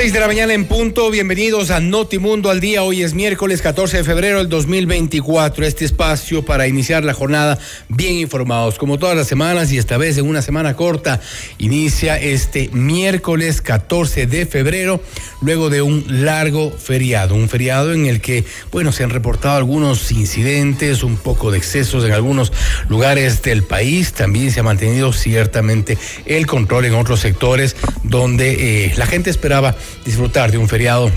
6 de la mañana en punto, bienvenidos a Notimundo al día. Hoy es miércoles 14 de febrero del 2024. Este espacio para iniciar la jornada bien informados, como todas las semanas y esta vez en una semana corta. Inicia este miércoles 14 de febrero, luego de un largo feriado. Un feriado en el que, bueno, se han reportado algunos incidentes, un poco de excesos en algunos lugares del país. También se ha mantenido ciertamente el control en otros sectores donde eh, la gente esperaba disfrutar de un feriado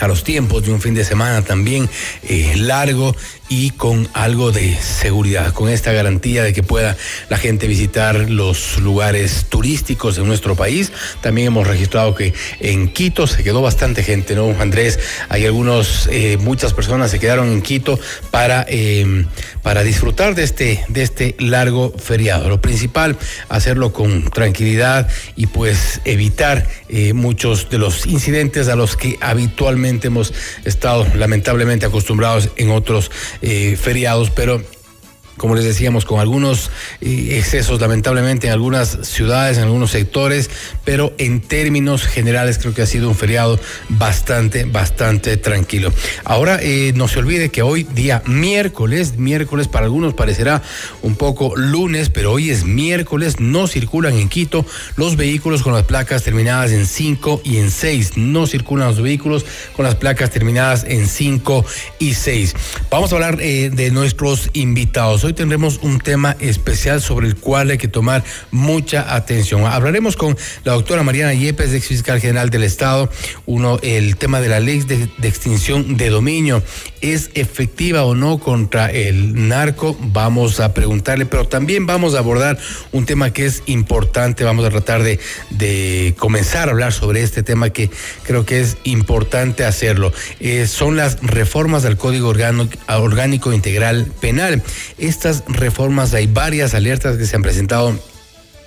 a los tiempos de un fin de semana también eh, largo y con algo de seguridad, con esta garantía de que pueda la gente visitar los lugares turísticos de nuestro país. También hemos registrado que en Quito se quedó bastante gente, ¿no, Andrés? Hay algunos, eh, muchas personas se quedaron en Quito para, eh, para disfrutar de este, de este largo feriado. Lo principal, hacerlo con tranquilidad y pues evitar eh, muchos de los incidentes a los que habitualmente hemos estado lamentablemente acostumbrados en otros eh, feriados, pero como les decíamos, con algunos eh, excesos lamentablemente en algunas ciudades, en algunos sectores, pero en términos generales creo que ha sido un feriado bastante, bastante tranquilo. Ahora, eh, no se olvide que hoy día miércoles, miércoles para algunos parecerá un poco lunes, pero hoy es miércoles, no circulan en Quito los vehículos con las placas terminadas en 5 y en 6, no circulan los vehículos con las placas terminadas en 5 y 6. Vamos a hablar eh, de nuestros invitados hoy tendremos un tema especial sobre el cual hay que tomar mucha atención. Hablaremos con la doctora Mariana Yepes, ex fiscal general del Estado, uno, el tema de la ley de, de extinción de dominio. ¿Es efectiva o no contra el narco? Vamos a preguntarle, pero también vamos a abordar un tema que es importante. Vamos a tratar de, de comenzar a hablar sobre este tema que creo que es importante hacerlo. Eh, son las reformas al Código Orgánico, Orgánico Integral Penal. Estas reformas, hay varias alertas que se han presentado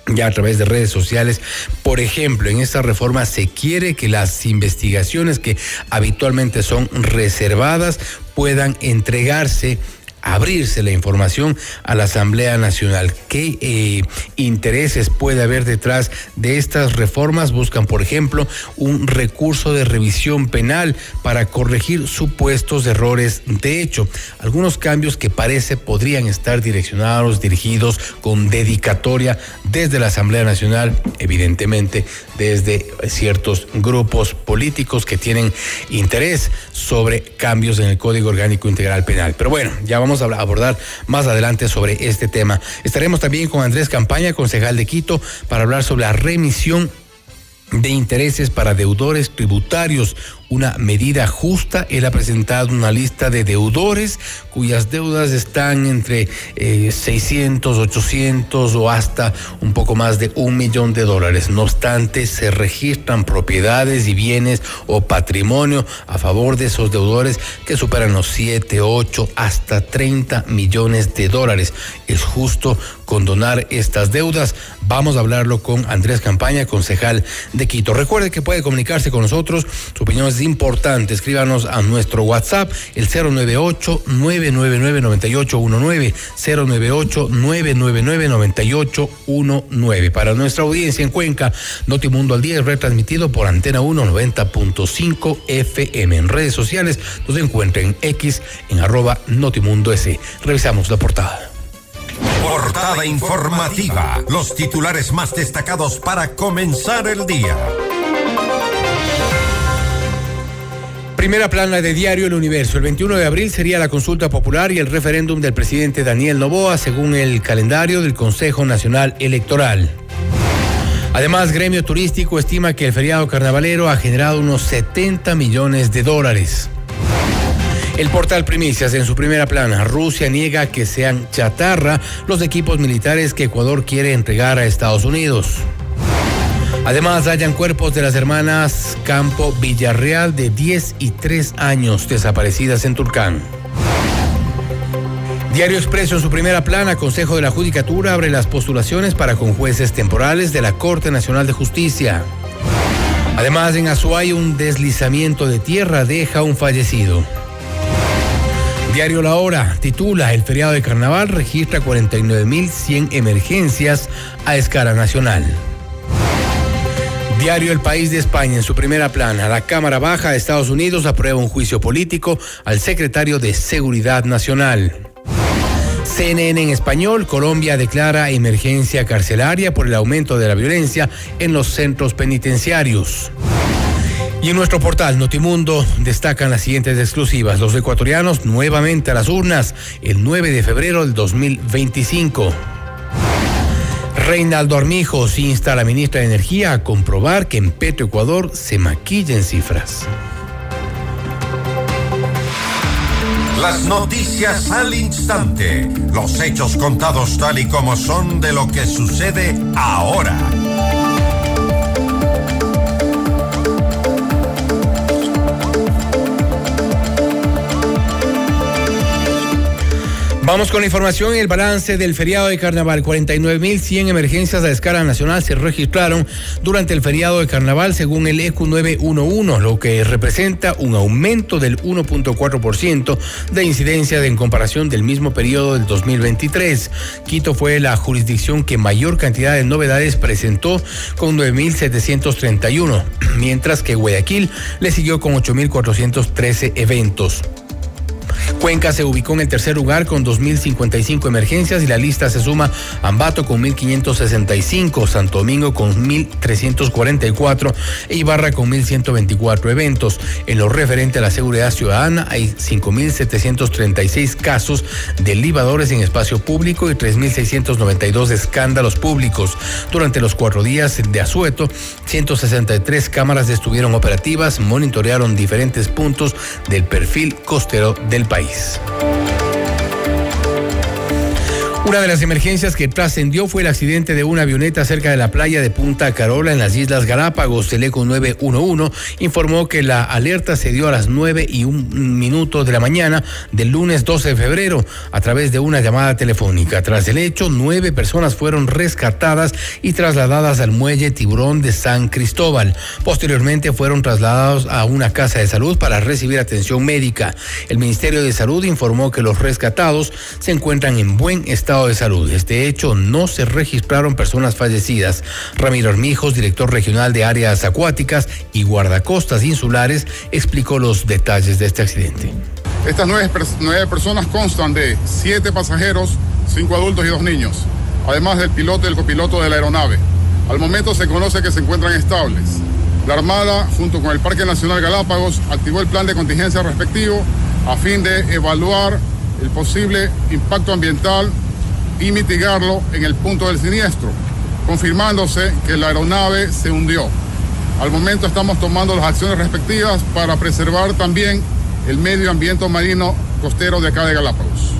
ya a través de redes sociales. Por ejemplo, en esta reforma se quiere que las investigaciones que habitualmente son reservadas puedan entregarse abrirse la información a la Asamblea Nacional. ¿Qué eh, intereses puede haber detrás de estas reformas? Buscan, por ejemplo, un recurso de revisión penal para corregir supuestos errores de hecho. Algunos cambios que parece podrían estar direccionados, dirigidos con dedicatoria desde la Asamblea Nacional, evidentemente desde ciertos grupos políticos que tienen interés sobre cambios en el Código Orgánico Integral Penal. Pero bueno, ya vamos a abordar más adelante sobre este tema. Estaremos también con Andrés Campaña, concejal de Quito, para hablar sobre la remisión de intereses para deudores tributarios, una medida justa. Él ha presentado una lista de deudores cuyas deudas están entre 600, eh, 800 o hasta un poco más de un millón de dólares. No obstante, se registran propiedades y bienes o patrimonio a favor de esos deudores que superan los 7, 8, hasta 30 millones de dólares. Es justo condonar estas deudas. Vamos a hablarlo con Andrés Campaña, concejal de Quito. Recuerde que puede comunicarse con nosotros. Su opinión es importante. Escríbanos a nuestro WhatsApp, el 098-999-9819. 098-999-9819. Para nuestra audiencia en Cuenca, Notimundo al Día es retransmitido por Antena 1 90.5 FM. En redes sociales nos encuentren X en arroba Notimundo S. Revisamos la portada. Portada informativa. Los titulares más destacados para comenzar el día. Primera plana de Diario El Universo. El 21 de abril sería la consulta popular y el referéndum del presidente Daniel Novoa, según el calendario del Consejo Nacional Electoral. Además, Gremio Turístico estima que el feriado carnavalero ha generado unos 70 millones de dólares. El portal Primicias en su primera plana, Rusia niega que sean chatarra los equipos militares que Ecuador quiere entregar a Estados Unidos. Además, hallan cuerpos de las hermanas Campo Villarreal de 10 y 3 años desaparecidas en Turcán. Diario Expreso en su primera plana, Consejo de la Judicatura abre las postulaciones para con jueces temporales de la Corte Nacional de Justicia. Además, en Azuay un deslizamiento de tierra deja un fallecido. Diario La Hora titula El feriado de carnaval registra 49.100 emergencias a escala nacional. Diario El País de España, en su primera plana, la Cámara Baja de Estados Unidos aprueba un juicio político al secretario de Seguridad Nacional. CNN en español, Colombia declara emergencia carcelaria por el aumento de la violencia en los centros penitenciarios. Y en nuestro portal Notimundo destacan las siguientes exclusivas. Los ecuatorianos nuevamente a las urnas el 9 de febrero del 2025. Reinaldo Armijos insta a la ministra de Energía a comprobar que en Petroecuador se maquillen cifras. Las noticias al instante, los hechos contados tal y como son de lo que sucede ahora. Vamos con la información y el balance del feriado de carnaval. 49.100 emergencias a escala nacional se registraron durante el feriado de carnaval según el EQ 911, lo que representa un aumento del 1.4% de incidencia en comparación del mismo periodo del 2023. Quito fue la jurisdicción que mayor cantidad de novedades presentó con 9.731, mientras que Guayaquil le siguió con 8.413 eventos. Cuenca se ubicó en el tercer lugar con 2.055 emergencias y la lista se suma Ambato con 1.565, Santo Domingo con 1.344 e Ibarra con 1.124 eventos. En lo referente a la seguridad ciudadana hay 5.736 casos de libadores en espacio público y 3.692 escándalos públicos. Durante los cuatro días de asueto, 163 cámaras estuvieron operativas, monitorearon diferentes puntos del perfil costero del país. Una de las emergencias que trascendió fue el accidente de una avioneta cerca de la playa de Punta Carola en las Islas Galápagos. El ECO 911 informó que la alerta se dio a las 9 y un minuto de la mañana del lunes 12 de febrero a través de una llamada telefónica. Tras el hecho, nueve personas fueron rescatadas y trasladadas al muelle Tiburón de San Cristóbal. Posteriormente fueron trasladados a una casa de salud para recibir atención médica. El Ministerio de Salud informó que los rescatados se encuentran en buen estado de salud. Este hecho no se registraron personas fallecidas. Ramiro Armijos, director regional de áreas acuáticas y guardacostas insulares, explicó los detalles de este accidente. Estas nueve, nueve personas constan de siete pasajeros, cinco adultos y dos niños, además del piloto y el copiloto de la aeronave. Al momento se conoce que se encuentran estables. La Armada, junto con el Parque Nacional Galápagos, activó el plan de contingencia respectivo a fin de evaluar el posible impacto ambiental y mitigarlo en el punto del siniestro, confirmándose que la aeronave se hundió. Al momento estamos tomando las acciones respectivas para preservar también el medio ambiente marino costero de acá de Galápagos.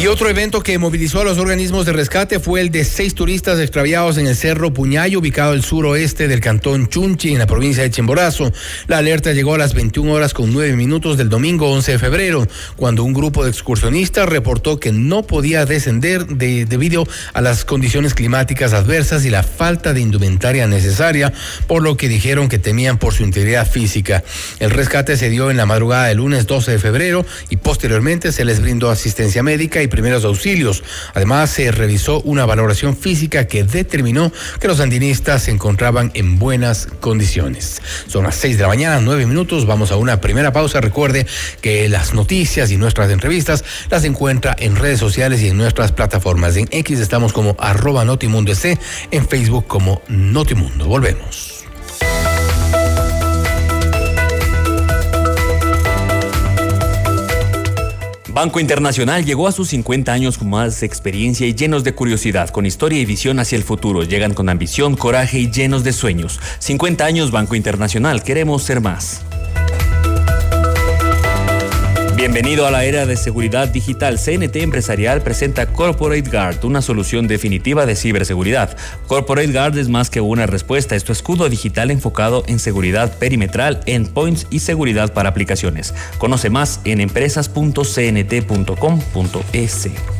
Y otro evento que movilizó a los organismos de rescate fue el de seis turistas extraviados en el Cerro Puñayo, ubicado al suroeste del cantón Chunchi, en la provincia de Chimborazo. La alerta llegó a las 21 horas con 9 minutos del domingo 11 de febrero, cuando un grupo de excursionistas reportó que no podía descender de, debido a las condiciones climáticas adversas y la falta de indumentaria necesaria, por lo que dijeron que temían por su integridad física. El rescate se dio en la madrugada del lunes 12 de febrero y posteriormente se les brindó asistencia médica y primeros auxilios. Además, se revisó una valoración física que determinó que los andinistas se encontraban en buenas condiciones. Son las 6 de la mañana, 9 minutos. Vamos a una primera pausa. Recuerde que las noticias y nuestras entrevistas las encuentra en redes sociales y en nuestras plataformas. En X estamos como arroba Notimundo en Facebook como Notimundo. Volvemos. Banco Internacional llegó a sus 50 años con más experiencia y llenos de curiosidad, con historia y visión hacia el futuro. Llegan con ambición, coraje y llenos de sueños. 50 años Banco Internacional, queremos ser más. Bienvenido a la era de seguridad digital. CNT Empresarial presenta Corporate Guard, una solución definitiva de ciberseguridad. Corporate Guard es más que una respuesta, es tu escudo digital enfocado en seguridad perimetral, endpoints y seguridad para aplicaciones. Conoce más en empresas.cnt.com.es.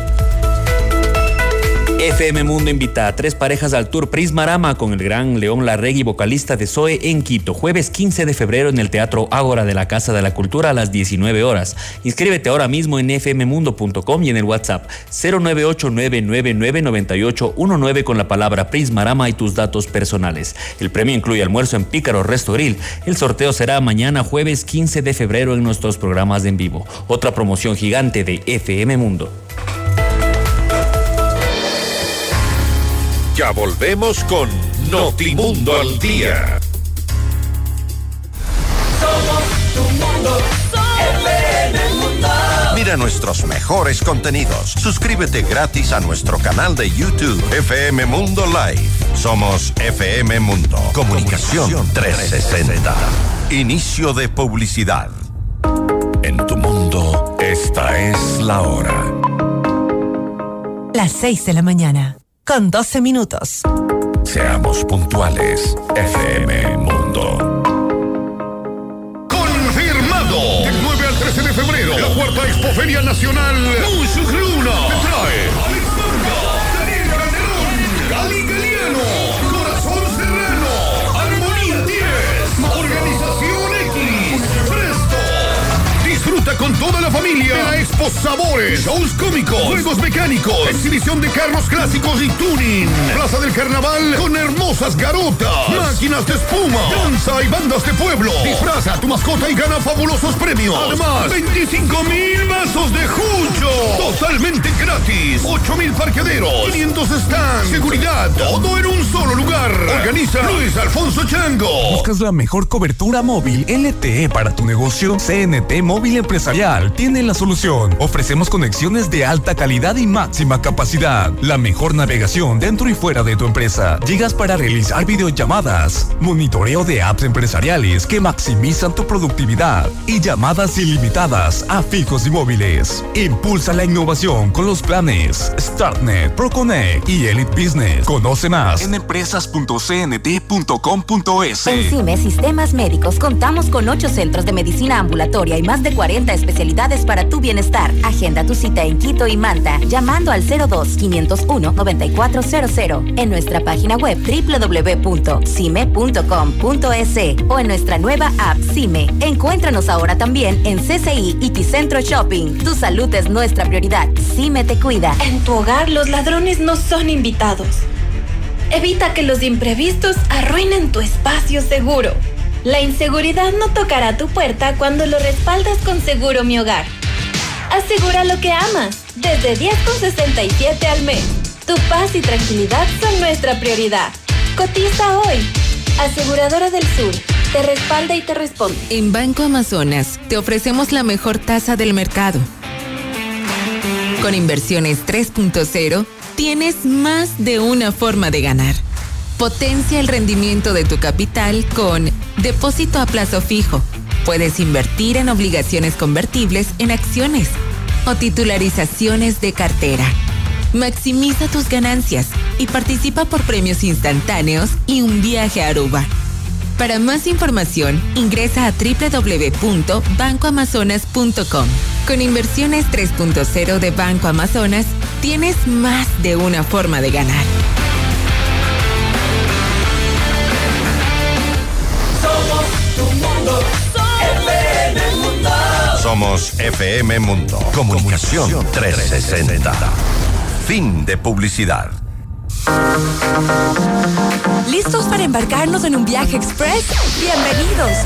FM Mundo invita a tres parejas al Tour Prismarama con el gran León Larregui, vocalista de Zoe en Quito, jueves 15 de febrero en el Teatro Ágora de la Casa de la Cultura a las 19 horas. Inscríbete ahora mismo en fmmundo.com y en el WhatsApp 098999819 con la palabra Prismarama y tus datos personales. El premio incluye almuerzo en Pícaro Restoril. El sorteo será mañana jueves 15 de febrero en nuestros programas de en vivo. Otra promoción gigante de FM Mundo. Ya volvemos con Notimundo al Día. Somos tu mundo. FM Mundo. Mira nuestros mejores contenidos. Suscríbete gratis a nuestro canal de YouTube FM Mundo Live. Somos FM Mundo. Comunicación 360. Inicio de publicidad. En tu mundo, esta es la hora. Las 6 de la mañana con 12 minutos. Seamos puntuales, FM Mundo. Confirmado. Del 9 al 13 de febrero, la cuarta Expoferia Nacional Luna te trae Disfruta con toda la familia de la Expo Sabores, shows cómicos, juegos mecánicos, exhibición de carros clásicos y tuning. Plaza del Carnaval con hermosas garotas, máquinas de espuma, danza y bandas de pueblo. Disfraza a tu mascota y gana fabulosos premios. Además, 25 mil vasos de jucho. Totalmente gratis. 8 mil parqueaderos, 500 stands, seguridad, todo en un solo lugar. Organiza Luis Alfonso Chango. ¿Buscas la mejor cobertura móvil LTE para tu negocio? CNT Móvil Empresarial tiene la solución. Ofrecemos conexiones de alta calidad y máxima capacidad. La mejor navegación dentro y fuera de tu empresa. Llegas para realizar videollamadas, monitoreo de apps empresariales que maximizan tu productividad y llamadas ilimitadas a fijos y móviles. Impulsa la innovación con los planes StartNet, ProConnect y Elite Business. Conoce más en empresas.cnt.com.es. En CIME Sistemas Médicos contamos con 8 centros de medicina ambulatoria y más de 40 especialidades para tu bienestar. Agenda tu cita en Quito y Manta llamando al 02-501-9400 en nuestra página web www.cime.com.es o en nuestra nueva app CIME. Encuéntranos ahora también en CCI y Ticentro Shopping. Tu salud es nuestra prioridad. CIME te cuida. En tu hogar los ladrones no son invitados. Evita que los imprevistos arruinen tu espacio seguro. La inseguridad no tocará tu puerta cuando lo respaldas con Seguro Mi Hogar. Asegura lo que amas, desde 10,67 al mes. Tu paz y tranquilidad son nuestra prioridad. Cotiza hoy. Aseguradora del Sur. Te respalda y te responde. En Banco Amazonas te ofrecemos la mejor tasa del mercado. Con inversiones 3.0 tienes más de una forma de ganar. Potencia el rendimiento de tu capital con depósito a plazo fijo. Puedes invertir en obligaciones convertibles en acciones o titularizaciones de cartera. Maximiza tus ganancias y participa por premios instantáneos y un viaje a Aruba. Para más información, ingresa a www.bancoamazonas.com. Con inversiones 3.0 de Banco Amazonas, tienes más de una forma de ganar. FM Mundo. Somos FM Mundo. Comunicación 360. Fin de publicidad. ¿Listos para embarcarnos en un viaje express? Bienvenidos.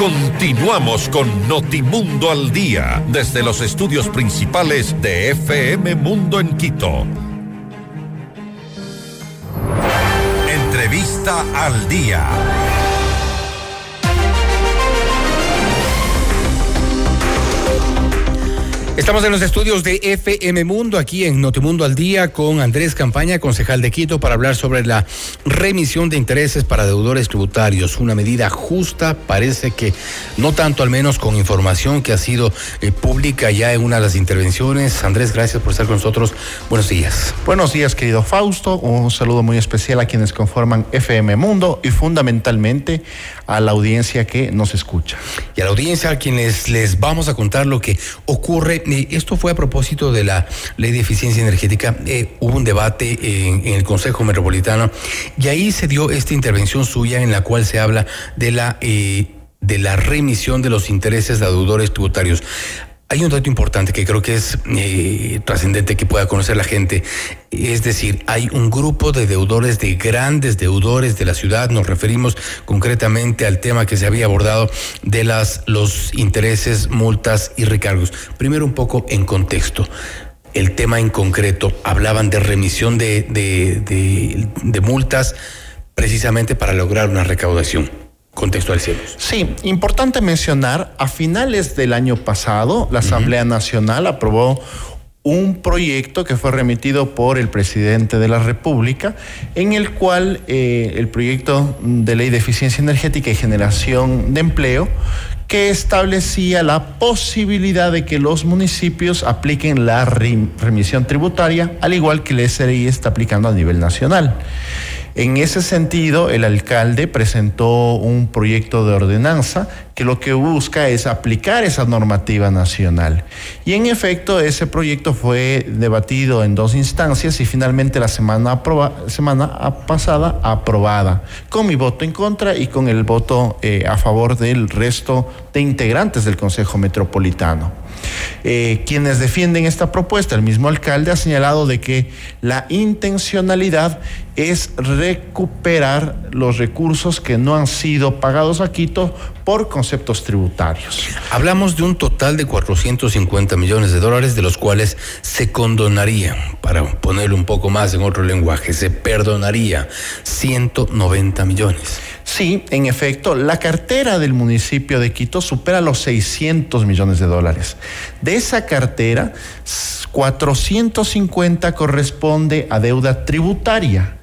Continuamos con Notimundo al Día, desde los estudios principales de FM Mundo en Quito. Entrevista al Día. Estamos en los estudios de FM Mundo, aquí en Notimundo al Día, con Andrés Campaña, concejal de Quito, para hablar sobre la remisión de intereses para deudores tributarios. Una medida justa, parece que no tanto al menos con información que ha sido eh, pública ya en una de las intervenciones. Andrés, gracias por estar con nosotros. Buenos días. Buenos días, querido Fausto. Un saludo muy especial a quienes conforman FM Mundo y fundamentalmente a la audiencia que nos escucha. Y a la audiencia a quienes les vamos a contar lo que ocurre eh, esto fue a propósito de la ley de eficiencia energética. Eh, hubo un debate en, el Consejo Metropolitano y ahí se dio esta intervención suya en la cual se habla de la, eh, de la remisión de los intereses de deudores tributarios. Hay un dato importante que creo que es eh, trascendente que pueda conocer la gente. Es decir, hay un grupo de deudores, de grandes deudores de la ciudad. Nos referimos concretamente al tema que se había abordado de las, los intereses, multas y recargos. Primero un poco en contexto. El tema en concreto, hablaban de remisión de, de, de, de multas precisamente para lograr una recaudación contextualicemos. Sí, importante mencionar, a finales del año pasado, la Asamblea uh -huh. Nacional aprobó un proyecto que fue remitido por el presidente de la República, en el cual eh, el proyecto de ley de eficiencia energética y generación de empleo, que establecía la posibilidad de que los municipios apliquen la remisión tributaria, al igual que el SRI está aplicando a nivel nacional. En ese sentido, el alcalde presentó un proyecto de ordenanza que lo que busca es aplicar esa normativa nacional. Y en efecto, ese proyecto fue debatido en dos instancias y finalmente la semana, semana pasada aprobada, con mi voto en contra y con el voto eh, a favor del resto de integrantes del Consejo Metropolitano. Eh, quienes defienden esta propuesta, el mismo alcalde ha señalado de que la intencionalidad es recuperar los recursos que no han sido pagados a Quito por conceptos tributarios. Hablamos de un total de 450 millones de dólares, de los cuales se condonaría, para ponerlo un poco más en otro lenguaje, se perdonaría 190 millones. Sí, en efecto, la cartera del municipio de Quito supera los 600 millones de dólares. De esa cartera, 450 corresponde a deuda tributaria.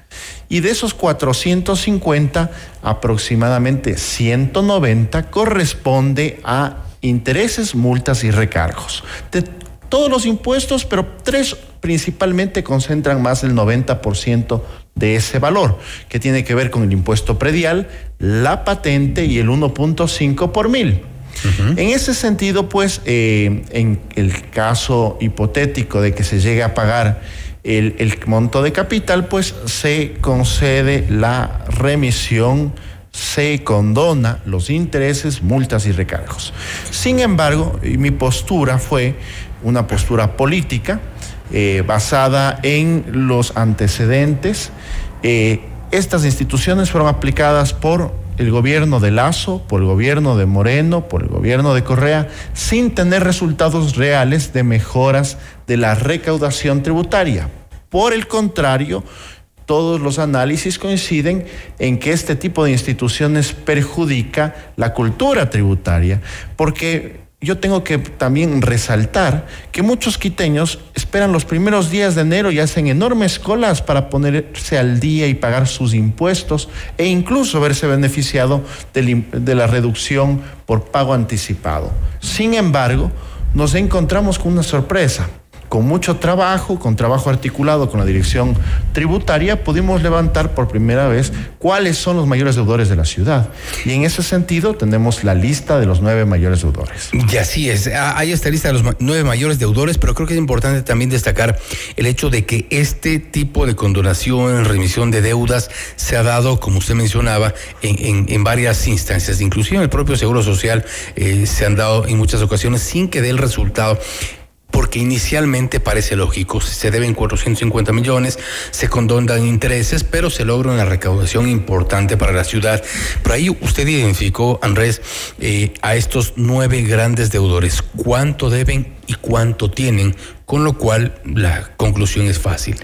Y de esos 450, aproximadamente 190 corresponde a intereses, multas y recargos. De todos los impuestos, pero tres principalmente concentran más del 90% de ese valor, que tiene que ver con el impuesto predial, la patente y el 1.5 por mil. Uh -huh. En ese sentido, pues, eh, en el caso hipotético de que se llegue a pagar el, el monto de capital, pues se concede la remisión se condona los intereses, multas y recargos. Sin embargo, mi postura fue una postura política eh, basada en los antecedentes. Eh, estas instituciones fueron aplicadas por el gobierno de Lazo, por el gobierno de Moreno, por el gobierno de Correa, sin tener resultados reales de mejoras de la recaudación tributaria. Por el contrario, todos los análisis coinciden en que este tipo de instituciones perjudica la cultura tributaria, porque yo tengo que también resaltar que muchos quiteños esperan los primeros días de enero y hacen enormes colas para ponerse al día y pagar sus impuestos e incluso verse beneficiado de la reducción por pago anticipado. Sin embargo, nos encontramos con una sorpresa con mucho trabajo, con trabajo articulado con la dirección tributaria, pudimos levantar por primera vez cuáles son los mayores deudores de la ciudad. Y en ese sentido tenemos la lista de los nueve mayores deudores. Y así es, ah, hay esta lista de los nueve mayores deudores, pero creo que es importante también destacar el hecho de que este tipo de condonación, remisión de deudas, se ha dado, como usted mencionaba, en, varias instancias, inclusive en el propio Seguro Social eh, se han dado en muchas ocasiones sin que dé el resultado porque inicialmente parece lógico, se deben 450 millones, se condonan intereses, pero se logra una recaudación importante para la ciudad. Por ahí usted identificó, Andrés, eh, a estos nueve grandes deudores, cuánto deben y cuánto tienen, con lo cual la conclusión es fácil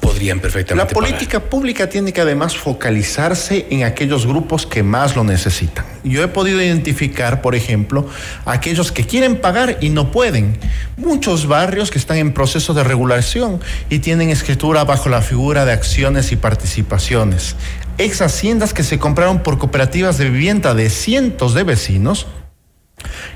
podrían perfectamente. La política pública tiene que además focalizarse en aquellos grupos que más lo necesitan. Yo he podido identificar, por ejemplo, aquellos que quieren pagar y no pueden. Muchos barrios que están en proceso de regulación y tienen escritura bajo la figura de acciones y participaciones. Ex haciendas que se compraron por cooperativas de vivienda de cientos de vecinos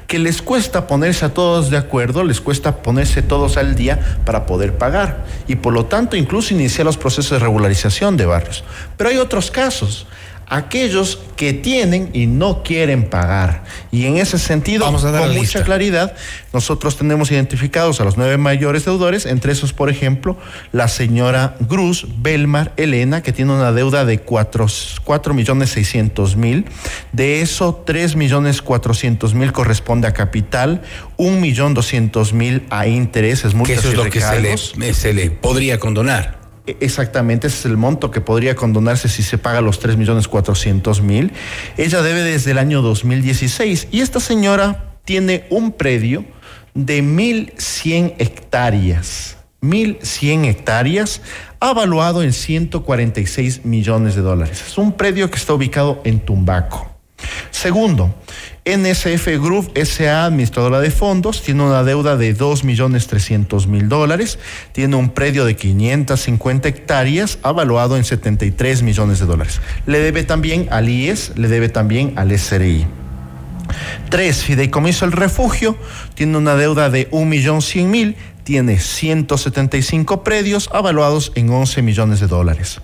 que les cuesta ponerse a todos de acuerdo, les cuesta ponerse todos al día para poder pagar y por lo tanto incluso iniciar los procesos de regularización de barrios. Pero hay otros casos aquellos que tienen y no quieren pagar. Y en ese sentido, con mucha claridad, nosotros tenemos identificados a los nueve mayores deudores, entre esos, por ejemplo, la señora Cruz Belmar Elena, que tiene una deuda de cuatro, millones seiscientos mil. De eso, tres millones cuatrocientos mil corresponde a capital, un millón doscientos mil a intereses, multas eso es lo que se le podría condonar. E, exactamente, ese es el monto que podría condonarse si se paga los 3 millones 400 mil. Ella debe desde el año 2016 y esta señora tiene un predio de 1.100 hectáreas. 1.100 hectáreas, avaluado en 146 millones de dólares. Es un predio que está ubicado en Tumbaco. Segundo, NSF Group SA, administradora de fondos, tiene una deuda de 2.300.000 dólares, tiene un predio de 550 hectáreas avaluado en 73 millones de dólares. Le debe también al IES, le debe también al SRI. Tres, Fideicomiso El Refugio, tiene una deuda de 1.100.000, tiene 175 predios avaluados en 11 millones de dólares.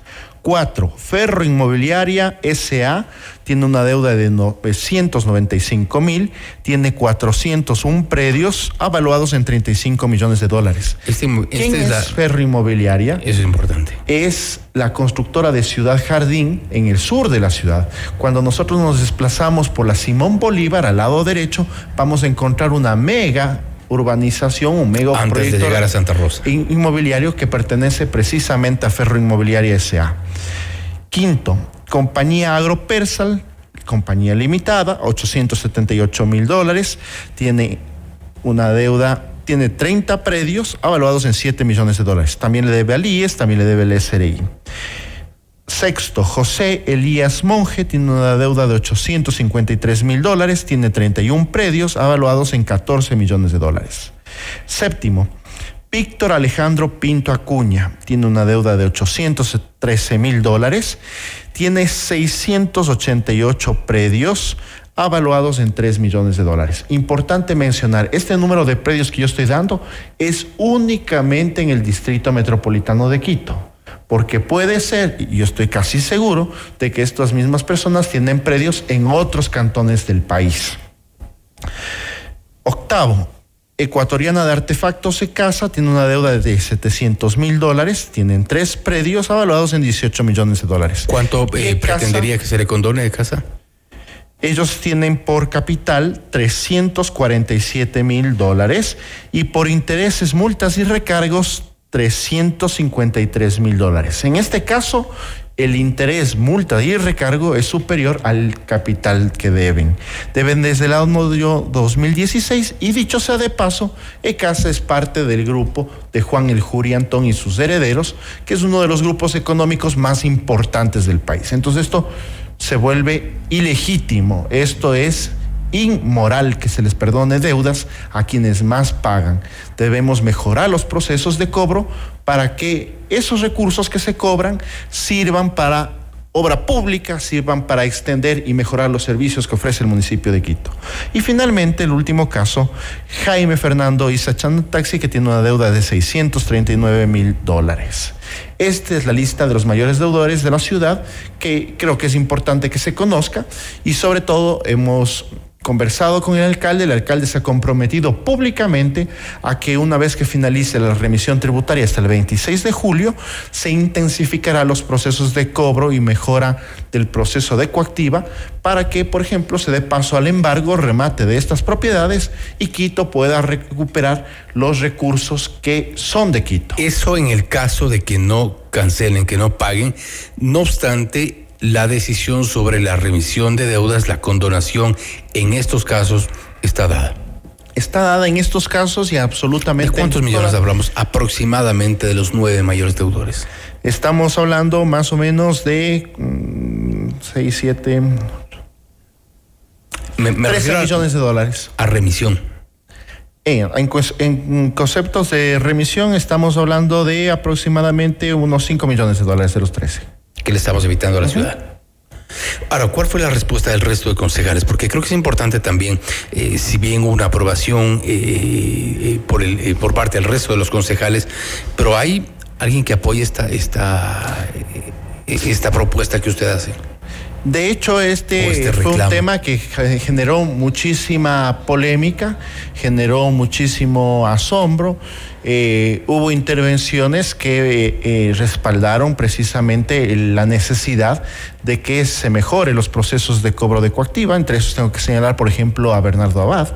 Cuatro, Ferro Inmobiliaria SA tiene una deuda de 995 mil, tiene 401 predios avaluados en 35 millones de dólares. Este, ¿Quién es, la... Ferro Inmobiliaria? Eso es importante. Es la constructora de Ciudad Jardín en el sur de la ciudad. Cuando nosotros nos desplazamos por la Simón Bolívar al lado derecho, vamos a encontrar una mega urbanización, un mega Antes de llegar a Santa Rosa. inmobiliario que pertenece precisamente a Ferro Inmobiliaria S.A. Quinto, compañía Agropersal, compañía limitada, 878 mil dólares, tiene una deuda, tiene 30 predios avaluados en 7 millones de dólares. También le debe al IES, también le debe al SRI. Sexto, José Elías Monge tiene una deuda de 853 mil dólares, tiene 31 predios avaluados en 14 millones de dólares. Séptimo, Víctor Alejandro Pinto Acuña tiene una deuda de 813 mil dólares, tiene 688 predios avaluados en 3 millones de dólares. Importante mencionar, este número de predios que yo estoy dando es únicamente en el Distrito Metropolitano de Quito porque puede ser, y yo estoy casi seguro, de que estas mismas personas tienen predios en otros cantones del país. Octavo, Ecuatoriana de Artefactos se casa, tiene una deuda de 700 mil dólares, tienen tres predios avaluados en 18 millones de dólares. ¿Cuánto eh, pretendería que se le condone de casa? Ellos tienen por capital 347 mil dólares y por intereses, multas y recargos 353 mil dólares. En este caso, el interés, multa y recargo es superior al capital que deben. Deben desde el año 2016 y dicho sea de paso, ECASA es parte del grupo de Juan El Juri Antón y sus herederos, que es uno de los grupos económicos más importantes del país. Entonces esto se vuelve ilegítimo. Esto es inmoral que se les perdone deudas a quienes más pagan. Debemos mejorar los procesos de cobro para que esos recursos que se cobran sirvan para obra pública, sirvan para extender y mejorar los servicios que ofrece el municipio de Quito. Y finalmente, el último caso, Jaime Fernando Isachan Taxi, que tiene una deuda de 639 mil dólares. Esta es la lista de los mayores deudores de la ciudad que creo que es importante que se conozca y sobre todo hemos conversado con el alcalde, el alcalde se ha comprometido públicamente a que una vez que finalice la remisión tributaria hasta el 26 de julio, se intensificará los procesos de cobro y mejora del proceso de coactiva para que, por ejemplo, se dé paso al embargo, remate de estas propiedades y Quito pueda recuperar los recursos que son de Quito. Eso en el caso de que no cancelen, que no paguen. No obstante, la decisión sobre la remisión de deudas, la condonación en estos casos está dada. Está dada en estos casos y absolutamente. ¿De cuántos millones hablamos aproximadamente de los nueve mayores deudores? Estamos hablando más o menos de 6, 7, 13 millones de dólares. A remisión. En, en, en, conceptos de remisión estamos hablando de aproximadamente unos 5 millones de dólares de los 13 que le estamos evitando a la ciudad. Ahora, ¿cuál fue la respuesta del resto de concejales? Porque creo que es importante también, eh, si bien hubo una aprobación eh, eh, por, el, por parte del resto de los concejales, pero hay alguien que apoye esta, esta, esta propuesta que usted hace. De hecho, este, este fue un tema que generó muchísima polémica, generó muchísimo asombro. Eh, hubo intervenciones que eh, eh, respaldaron precisamente la necesidad de que se mejore los procesos de cobro de coactiva. Entre esos tengo que señalar, por ejemplo, a Bernardo Abad,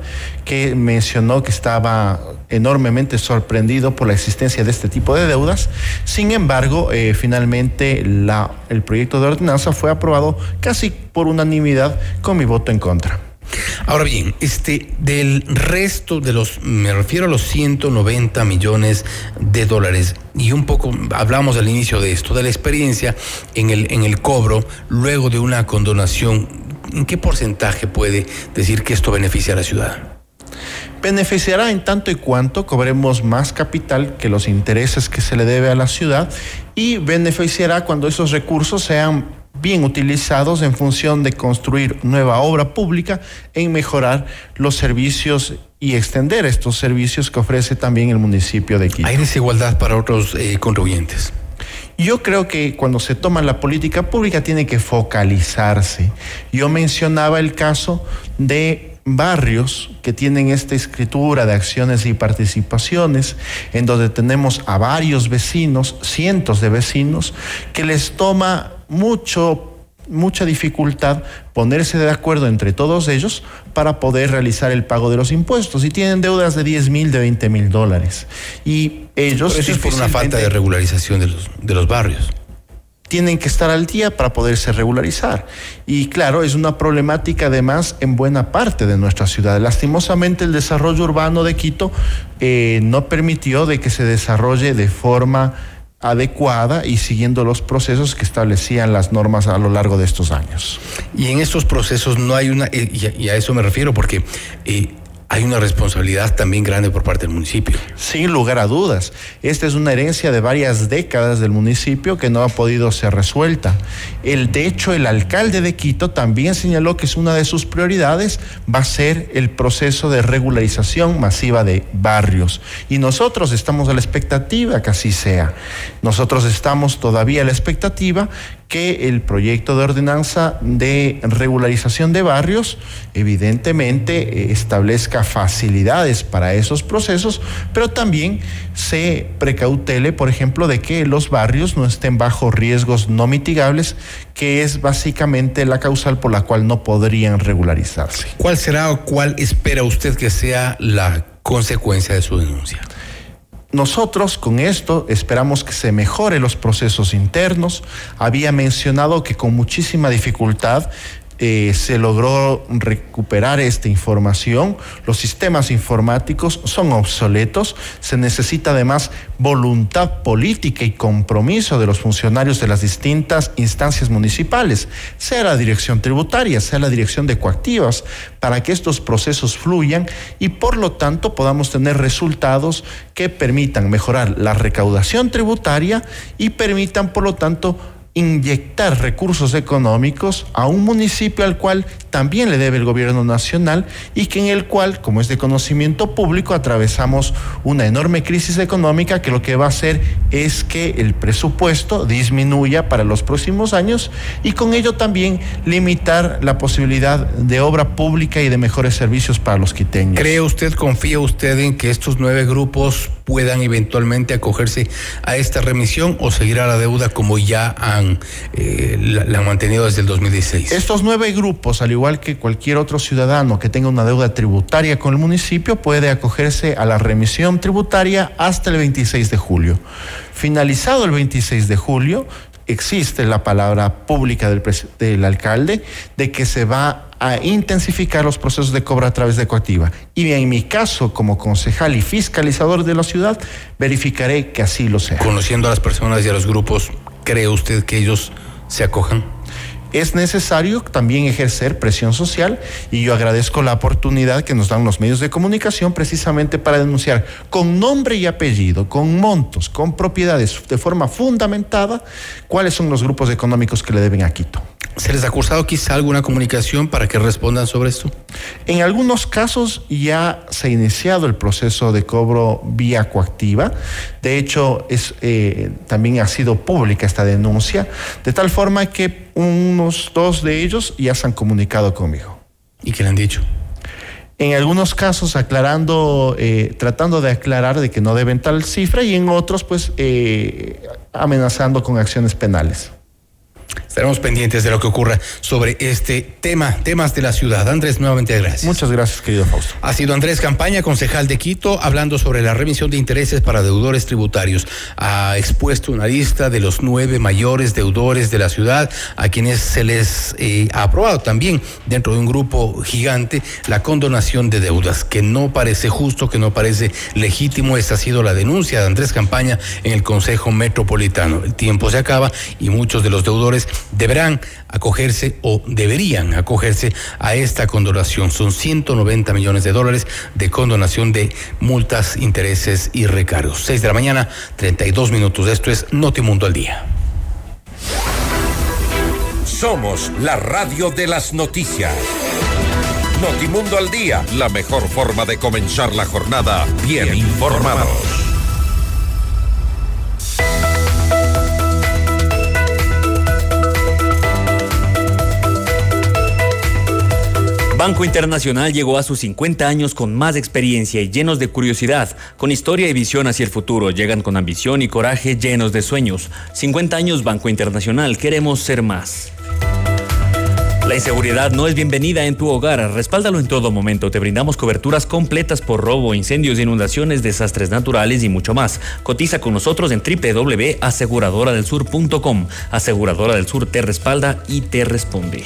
que mencionó que estaba enormemente sorprendido por la existencia de este tipo de deudas. Sin embargo, finalmente la, el proyecto de ordenanza fue aprobado casi por unanimidad con mi voto en contra. Ahora bien, este, del resto de los, me refiero a los 190 millones de dólares, y un poco hablamos al inicio de esto, de la experiencia en el, en el cobro luego de una condonación, ¿en qué porcentaje puede decir que esto beneficia a la ciudad? beneficiará en tanto y cuanto cobremos más capital que los intereses que se le debe a la ciudad y beneficiará cuando esos recursos sean bien utilizados en función de construir nueva obra pública en mejorar los servicios y extender estos servicios que ofrece también el municipio de Quito. ¿Hay desigualdad para otros eh, contribuyentes? Yo creo que cuando se toma la política pública tiene que focalizarse. Yo mencionaba el caso de barrios que tienen esta escritura de acciones y participaciones, en donde tenemos a varios vecinos, cientos de vecinos, que les toma mucho mucha dificultad ponerse de acuerdo entre todos ellos para poder realizar el pago de los impuestos y tienen deudas de 10 mil, de 20 mil dólares. Y ellos... eso es por una falta de regularización de los, de los barrios tienen que estar al día para poderse regularizar. Y claro, es una problemática además en buena parte de nuestra ciudad. Lastimosamente el desarrollo urbano de Quito eh, no permitió de que se desarrolle de forma adecuada y siguiendo los procesos que establecían las normas a lo largo de estos años. Y en estos procesos no hay una, y a, eso me refiero, porque eh, hay una responsabilidad también grande por parte del municipio. Sin lugar a dudas. Esta es una herencia de varias décadas del municipio que no ha podido ser resuelta. El, de hecho, el alcalde de Quito también señaló que es una de sus prioridades va a ser el proceso de regularización masiva de barrios. Y nosotros estamos a la expectativa que así sea. Nosotros estamos todavía a la expectativa que el proyecto de ordenanza de regularización de barrios evidentemente eh, establezca facilidades para esos procesos, pero también se precautele, por ejemplo, de que los barrios no estén bajo riesgos no mitigables, que es básicamente la causal por la cual no podrían regularizarse. ¿Cuál será o cuál espera usted que sea la consecuencia de su denuncia? Nosotros con esto esperamos que se mejore los procesos internos. Había mencionado que con muchísima dificultad eh, se logró recuperar esta información. Los sistemas informáticos son obsoletos. Se necesita además voluntad política y compromiso de los funcionarios de las distintas instancias municipales, sea la dirección tributaria, sea la dirección de coactivas, para que estos procesos fluyan y por lo tanto podamos tener resultados que permitan mejorar la recaudación tributaria y permitan por lo tanto inyectar recursos económicos a un municipio al cual también le debe el gobierno nacional y que en el cual, como es de conocimiento público, atravesamos una enorme crisis económica que lo que va a hacer es que el presupuesto disminuya para los próximos años y con ello también limitar la posibilidad de obra pública y de mejores servicios para los quiteños. ¿Cree usted, confía usted en que estos nueve grupos puedan eventualmente acogerse a esta remisión o seguirá la deuda como ya han, eh, la, la han mantenido desde el 2016? Estos nueve grupos, al igual que cualquier otro ciudadano que tenga una deuda tributaria con el municipio, puede acogerse a la remisión tributaria hasta el 26 de julio. Finalizado el 26 de julio, existe la palabra pública del, del alcalde de que se va a intensificar los procesos de cobro a través de coactiva. Y en mi caso, como concejal y fiscalizador de la ciudad, verificaré que así lo sea. Conociendo a las personas y a los grupos, ¿cree usted que ellos se acojan? es necesario también ejercer presión social y yo agradezco la oportunidad que nos dan los medios de comunicación precisamente para denunciar con nombre y apellido, con montos, con propiedades de forma fundamentada cuáles son los grupos económicos que le deben a Quito. ¿Se les ha cursado quizá alguna comunicación para que respondan sobre esto? En algunos casos ya se ha iniciado el proceso de cobro vía coactiva. De hecho, es, eh, también ha sido pública esta denuncia, de tal forma que unos dos de ellos ya se han comunicado conmigo. ¿Y qué le han dicho? En algunos casos aclarando, eh, tratando de aclarar de que no deben tal cifra y en otros pues eh, amenazando con acciones penales. Estaremos pendientes de lo que ocurra sobre este tema, temas de la ciudad. Andrés, nuevamente gracias. Muchas gracias, querido Fausto. Ha sido Andrés Campaña, concejal de Quito, hablando sobre la remisión de intereses para deudores tributarios. Ha expuesto una lista de los nueve mayores deudores de la ciudad, a quienes se les eh, ha aprobado también dentro de un grupo gigante la condonación de deudas, que no parece justo, que no parece legítimo. Esta ha sido la denuncia de Andrés Campaña en el Consejo Metropolitano. El tiempo se acaba y muchos de los deudores deberán acogerse o deberían acogerse a esta condonación. Son 190 millones de dólares de condonación de multas, intereses y recargos. 6 de la mañana, 32 minutos. Esto es Notimundo al día. Somos la radio de las noticias. Notimundo al día, la mejor forma de comenzar la jornada bien informados. Banco Internacional llegó a sus 50 años con más experiencia y llenos de curiosidad, con historia y visión hacia el futuro. Llegan con ambición y coraje llenos de sueños. 50 años Banco Internacional, queremos ser más. La inseguridad no es bienvenida en tu hogar. Respáldalo en todo momento. Te brindamos coberturas completas por robo, incendios, inundaciones, desastres naturales y mucho más. Cotiza con nosotros en www.aseguradoradelsur.com. Aseguradora del Sur te respalda y te responde.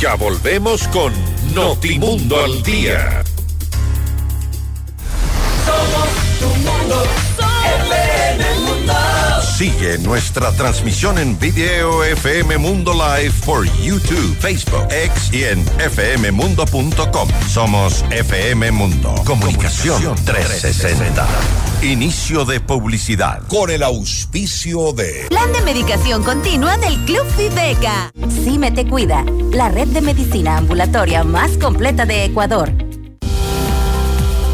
Ya volvemos con Notimundo al día. Sigue nuestra transmisión en video FM Mundo Live por YouTube, Facebook, X y en fmmundo.com. Somos FM Mundo. Comunicación 360. Inicio de publicidad. Con el auspicio de... Plan de medicación continua del Club Viveca. Cime te cuida, la red de medicina ambulatoria más completa de Ecuador.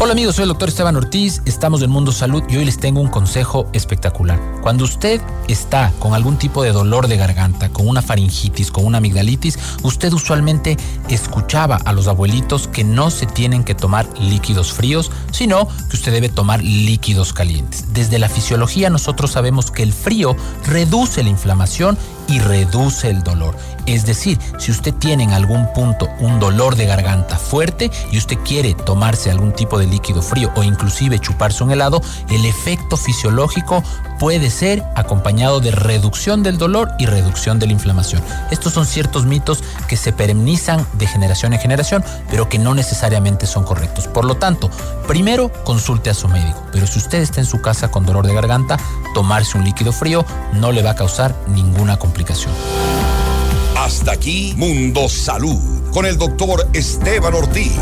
Hola amigos, soy el doctor Esteban Ortiz, estamos en Mundo Salud y hoy les tengo un consejo espectacular. Cuando usted está con algún tipo de dolor de garganta, con una faringitis, con una amigdalitis, usted usualmente escuchaba a los abuelitos que no se tienen que tomar líquidos fríos, sino que usted debe tomar líquidos calientes. Desde la fisiología nosotros sabemos que el frío reduce la inflamación y reduce el dolor. Es decir, si usted tiene en algún punto un dolor de garganta fuerte y usted quiere tomarse algún tipo de líquido frío o inclusive chuparse un helado, el efecto fisiológico puede ser acompañado de reducción del dolor y reducción de la inflamación. Estos son ciertos mitos que se perennizan de generación en generación, pero que no necesariamente son correctos. Por lo tanto, primero consulte a su médico, pero si usted está en su casa con dolor de garganta, tomarse un líquido frío no le va a causar ninguna complicación. Hasta aquí Mundo Salud con el doctor Esteban Ortiz.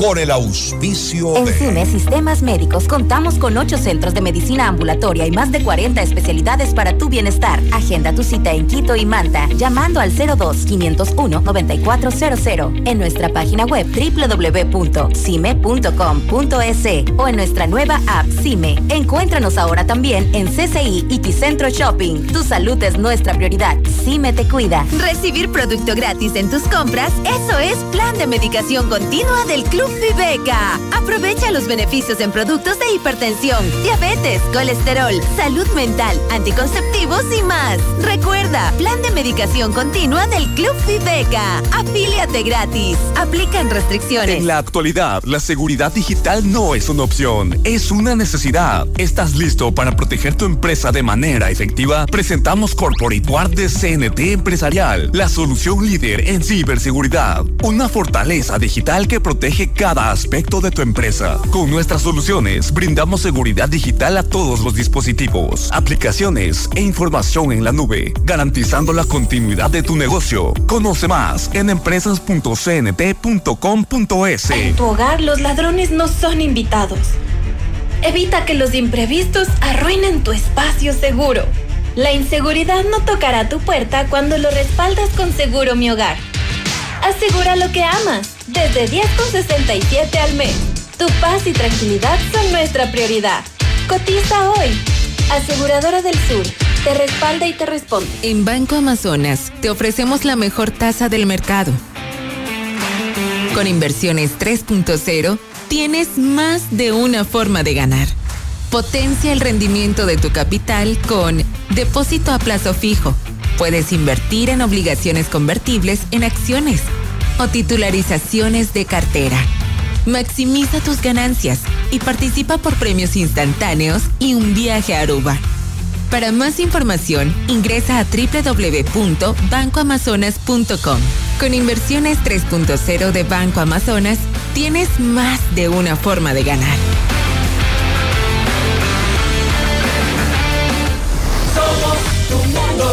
Con el auspicio En de Cine Sistemas Médicos contamos con 8 centros de medicina ambulatoria y más de 40 especialidades para tu bienestar. Agenda tu cita en Quito y Manta llamando al 02-501-9400 en nuestra página web www.cime.com.es o en nuestra nueva app Cime. Encuéntranos ahora también en CCI y Ticentro Shopping. Tu salud es nuestra prioridad. Cime te cuida. Recibir producto gratis en tus compras, eso es plan de medicación continua del Club Viveca. Aprovecha los beneficios en productos de hipertensión, diabetes, colesterol, salud mental, anticonceptivos y más. Recuerda, plan de medicación continua del Club Viveca. Afíliate gratis. Aplican restricciones. En la actualidad, la seguridad digital no es una opción, es una necesidad. ¿Estás listo para proteger tu empresa de manera efectiva? Presentamos Corporate Guard de CNT Empresarial, la solución líder en ciberseguridad. Una fortaleza digital que protege cada aspecto de tu empresa. Con nuestras soluciones, brindamos seguridad digital a todos los dispositivos, aplicaciones e información en la nube, garantizando la continuidad de tu negocio. Conoce más en empresas.cnt.com.es. En tu hogar los ladrones no son invitados. Evita que los imprevistos arruinen tu espacio seguro. La inseguridad no tocará tu puerta cuando lo respaldas con Seguro Mi Hogar. Asegura lo que amas, desde 10,67 al mes. Tu paz y tranquilidad son nuestra prioridad. Cotiza hoy. Aseguradora del Sur. Te respalda y te responde. En Banco Amazonas te ofrecemos la mejor tasa del mercado. Con inversiones 3.0 tienes más de una forma de ganar. Potencia el rendimiento de tu capital con depósito a plazo fijo. Puedes invertir en obligaciones convertibles en acciones o titularizaciones de cartera. Maximiza tus ganancias y participa por premios instantáneos y un viaje a Aruba. Para más información, ingresa a www.bancoamazonas.com. Con inversiones 3.0 de Banco Amazonas, tienes más de una forma de ganar. Somos tu mundo.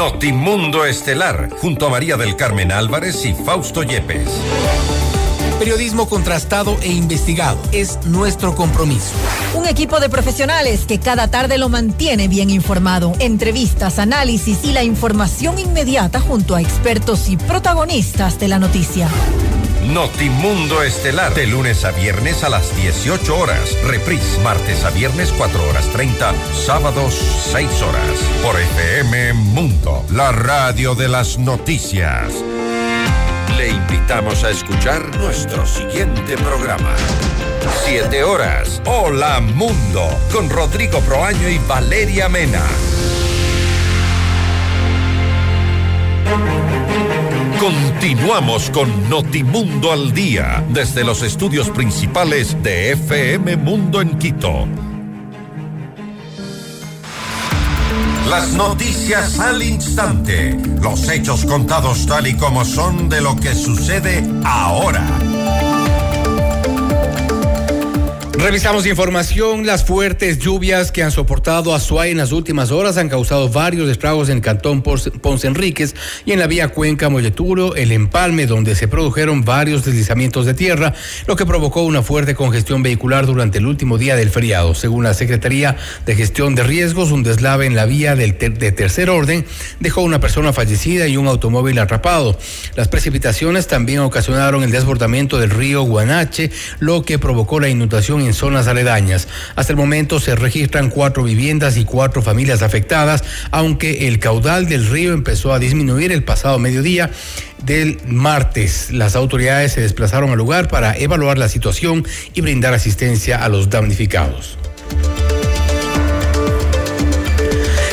Notimundo Estelar, junto a María del Carmen Álvarez y Fausto Yepes. Periodismo contrastado e investigado es nuestro compromiso. Un equipo de profesionales que cada tarde lo mantiene bien informado. Entrevistas, análisis y la información inmediata junto a expertos y protagonistas de la noticia. Notimundo Estelar, de lunes a viernes a las 18 horas. Reprise, martes a viernes 4 horas 30, sábados 6 horas. Por FM Mundo, la radio de las noticias. Le invitamos a escuchar nuestro siguiente programa. Siete horas. Hola Mundo. Con Rodrigo Proaño y Valeria Mena. Continuamos con Notimundo al Día. Desde los estudios principales de FM Mundo en Quito. Las noticias al instante. Los hechos contados tal y como son de lo que sucede ahora. Revisamos información. Las fuertes lluvias que han soportado Azuay en las últimas horas han causado varios estragos en el cantón Ponce Enríquez y en la vía Cuenca Molleturo, el Empalme, donde se produjeron varios deslizamientos de tierra, lo que provocó una fuerte congestión vehicular durante el último día del feriado. Según la Secretaría de Gestión de Riesgos, un deslave en la vía del de tercer orden dejó una persona fallecida y un automóvil atrapado. Las precipitaciones también ocasionaron el desbordamiento del río Guanache, lo que provocó la inundación en zonas aledañas. Hasta el momento se registran cuatro viviendas y cuatro familias afectadas, aunque el caudal del río empezó a disminuir el pasado mediodía del martes. Las autoridades se desplazaron al lugar para evaluar la situación y brindar asistencia a los damnificados.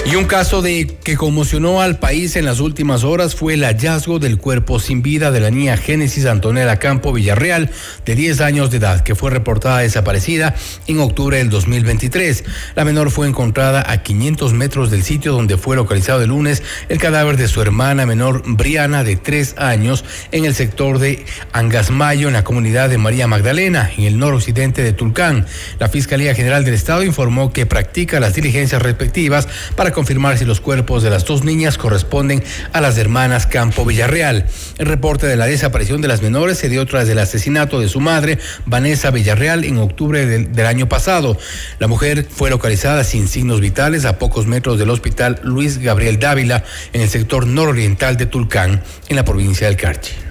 Y un caso de que conmocionó al país en las últimas horas fue el hallazgo del cuerpo sin vida de la niña Génesis Antonella Campo Villarreal, de 10 años de edad, que fue reportada desaparecida en octubre del 2023. La menor fue encontrada a 500 metros del sitio donde fue localizado el lunes el cadáver de su hermana menor Briana, de 3 años, en el sector de Angasmayo, en la comunidad de María Magdalena, en el noroccidente de Tulcán. La Fiscalía General del Estado informó que practica las diligencias respectivas para confirmar si los cuerpos de las dos niñas corresponden a las hermanas Campo Villarreal. El reporte de la desaparición de las menores se dio tras el asesinato de su madre, Vanessa Villarreal, en octubre del, del año pasado. La mujer fue localizada sin signos vitales a pocos metros del hospital Luis Gabriel Dávila, en el sector nororiental de Tulcán, en la provincia del Carchi.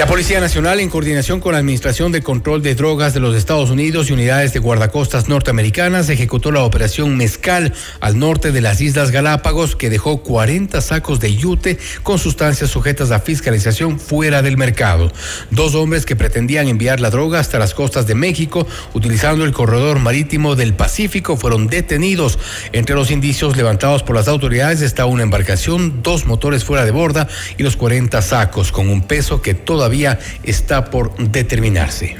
La Policía Nacional, en coordinación con la Administración de Control de Drogas de los Estados Unidos y unidades de guardacostas norteamericanas, ejecutó la operación Mezcal al norte de las Islas Galápagos, que dejó 40 sacos de yute con sustancias sujetas a fiscalización fuera del mercado. Dos hombres que pretendían enviar la droga hasta las costas de México, utilizando el corredor marítimo del Pacífico, fueron detenidos. Entre los indicios levantados por las autoridades está una embarcación, dos motores fuera de borda y los 40 sacos, con un peso que todo está por determinarse.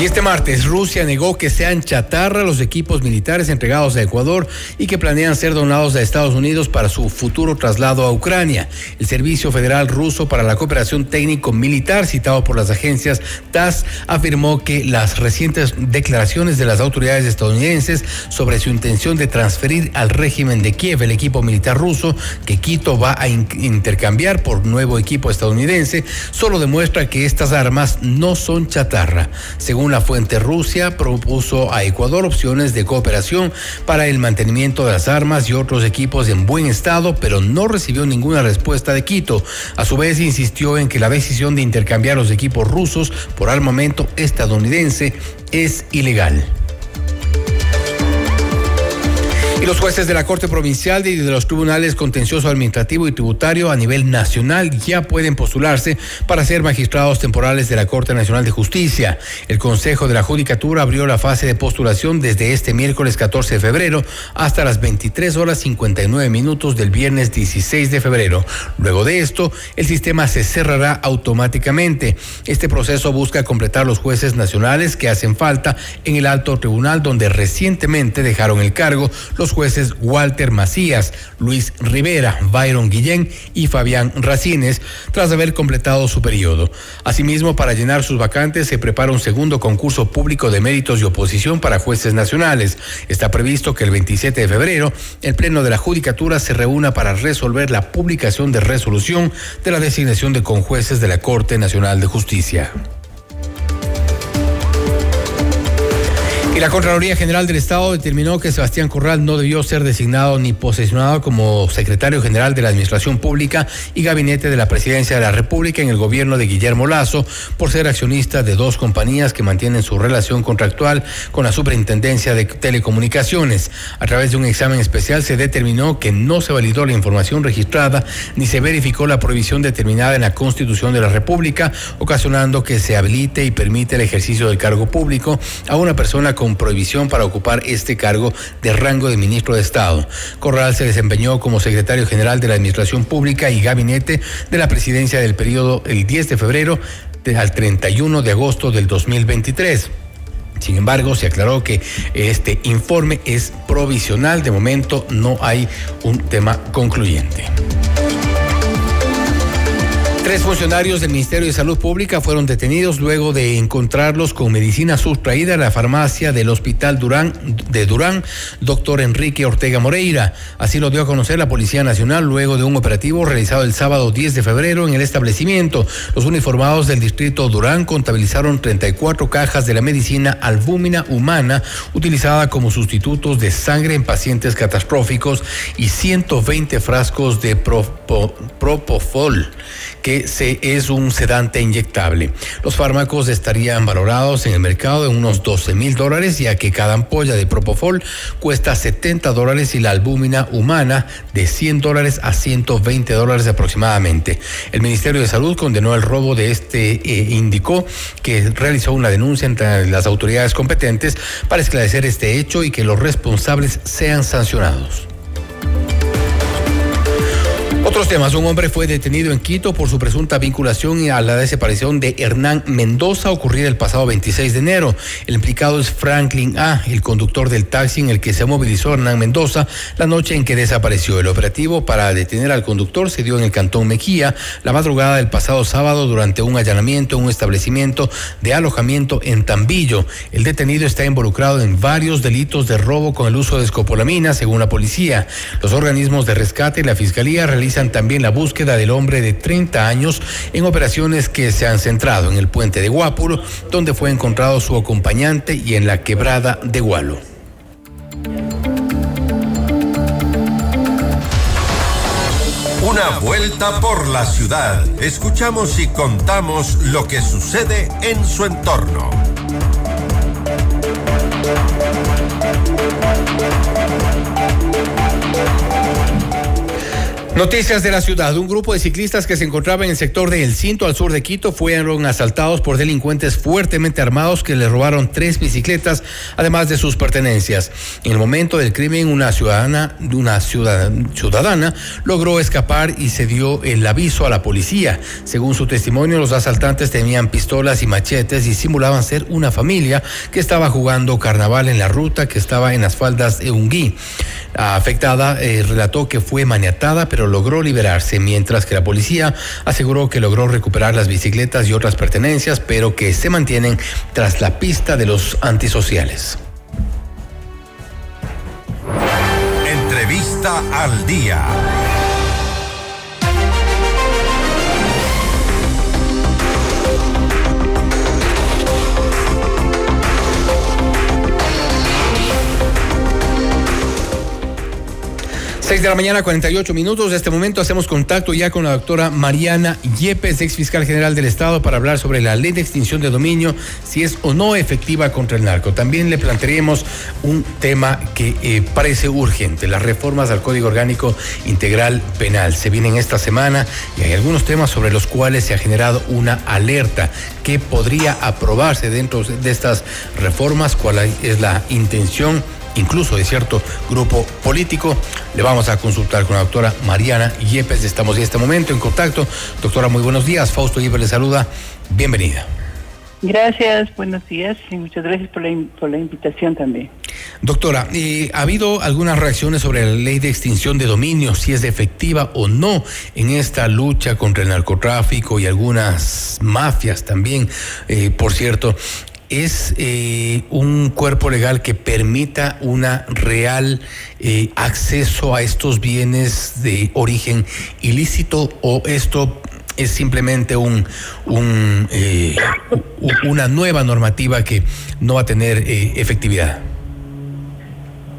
Y este martes Rusia negó que sean chatarra los equipos militares entregados a Ecuador y que planean ser donados a Estados Unidos para su futuro traslado a Ucrania. El Servicio Federal Ruso para la Cooperación Técnico Militar, citado por las agencias TAS, afirmó que las recientes declaraciones de las autoridades estadounidenses sobre su intención de transferir al régimen de Kiev el equipo militar ruso que Quito va a in intercambiar por nuevo equipo estadounidense solo demuestra que estas armas no son chatarra. Según la fuente Rusia, propuso a Ecuador opciones de cooperación para el mantenimiento de las armas y otros equipos en buen estado, pero no recibió ninguna respuesta de Quito. A su vez, insistió en que la decisión de intercambiar los equipos rusos por armamento estadounidense es ilegal. Y los jueces de la Corte Provincial y de los tribunales contencioso administrativo y tributario a nivel nacional ya pueden postularse para ser magistrados temporales de la Corte Nacional de Justicia. El Consejo de la Judicatura abrió la fase de postulación desde este miércoles 14 de febrero hasta las 23 horas 59 minutos del viernes 16 de febrero. Luego de esto, el sistema se cerrará automáticamente. Este proceso busca completar los jueces nacionales que hacen falta en el alto tribunal donde recientemente dejaron el cargo los jueces Walter Macías, Luis Rivera, Byron Guillén y Fabián Racines, tras haber completado su periodo. Asimismo, para llenar sus vacantes se prepara un segundo concurso público de méritos y oposición para jueces nacionales. Está previsto que el 27 de febrero el Pleno de la Judicatura se reúna para resolver la publicación de resolución de la designación de conjueces de la Corte Nacional de Justicia. Y la Contraloría General del Estado determinó que Sebastián Corral no debió ser designado ni posesionado como secretario general de la Administración Pública y Gabinete de la Presidencia de la República en el gobierno de Guillermo Lazo por ser accionista de dos compañías que mantienen su relación contractual con la Superintendencia de Telecomunicaciones. A través de un examen especial se determinó que no se validó la información registrada ni se verificó la prohibición determinada en la Constitución de la República, ocasionando que se habilite y permite el ejercicio del cargo público a una persona con prohibición para ocupar este cargo de rango de ministro de Estado. Corral se desempeñó como secretario general de la Administración Pública y Gabinete de la Presidencia del periodo el 10 de febrero al 31 de agosto del 2023. Sin embargo, se aclaró que este informe es provisional. De momento no hay un tema concluyente. Tres funcionarios del Ministerio de Salud Pública fueron detenidos luego de encontrarlos con medicina sustraída en la farmacia del Hospital Durán de Durán, doctor Enrique Ortega Moreira. Así lo dio a conocer la Policía Nacional luego de un operativo realizado el sábado 10 de febrero en el establecimiento. Los uniformados del distrito Durán contabilizaron 34 cajas de la medicina albúmina humana utilizada como sustitutos de sangre en pacientes catastróficos y 120 frascos de propofol que es un sedante inyectable. Los fármacos estarían valorados en el mercado en unos 12 mil dólares, ya que cada ampolla de Propofol cuesta 70 dólares y la albúmina humana de 100 dólares a 120 dólares aproximadamente. El Ministerio de Salud condenó el robo de este, eh, indicó que realizó una denuncia entre las autoridades competentes para esclarecer este hecho y que los responsables sean sancionados. Otros temas. Un hombre fue detenido en Quito por su presunta vinculación a la desaparición de Hernán Mendoza ocurrida el pasado 26 de enero. El implicado es Franklin A., el conductor del taxi en el que se movilizó Hernán Mendoza la noche en que desapareció. El operativo para detener al conductor se dio en el cantón Mejía la madrugada del pasado sábado durante un allanamiento en un establecimiento de alojamiento en Tambillo. El detenido está involucrado en varios delitos de robo con el uso de escopolamina, según la policía. Los organismos de rescate y la fiscalía realizan también la búsqueda del hombre de 30 años en operaciones que se han centrado en el puente de Guápulo, donde fue encontrado su acompañante y en la quebrada de Gualo. Una vuelta por la ciudad. Escuchamos y contamos lo que sucede en su entorno. Noticias de la ciudad. Un grupo de ciclistas que se encontraba en el sector de El Cinto al sur de Quito fueron asaltados por delincuentes fuertemente armados que le robaron tres bicicletas, además de sus pertenencias. En el momento del crimen, una ciudadana, una ciudadana logró escapar y se dio el aviso a la policía. Según su testimonio, los asaltantes tenían pistolas y machetes y simulaban ser una familia que estaba jugando carnaval en la ruta que estaba en las faldas de Unguí. Afectada eh, relató que fue maniatada, pero logró liberarse, mientras que la policía aseguró que logró recuperar las bicicletas y otras pertenencias, pero que se mantienen tras la pista de los antisociales. Entrevista al día. Seis de la mañana, 48 minutos. De este momento hacemos contacto ya con la doctora Mariana Yepes, ex fiscal general del Estado, para hablar sobre la ley de extinción de dominio, si es o no efectiva contra el narco. También le plantearemos un tema que eh, parece urgente, las reformas al Código Orgánico Integral Penal. Se vienen esta semana y hay algunos temas sobre los cuales se ha generado una alerta que podría aprobarse dentro de estas reformas, cuál es la intención incluso de cierto grupo político. Le vamos a consultar con la doctora Mariana Yepes. Estamos en este momento en contacto. Doctora, muy buenos días. Fausto Yepes le saluda. Bienvenida. Gracias, buenos días y muchas gracias por la, por la invitación también. Doctora, eh, ¿ha habido algunas reacciones sobre la ley de extinción de dominio, si es efectiva o no en esta lucha contra el narcotráfico y algunas mafias también? Eh, por cierto, es eh, un cuerpo legal que permita una real eh, acceso a estos bienes de origen ilícito o esto es simplemente un, eh, una nueva normativa que no va a tener efectividad.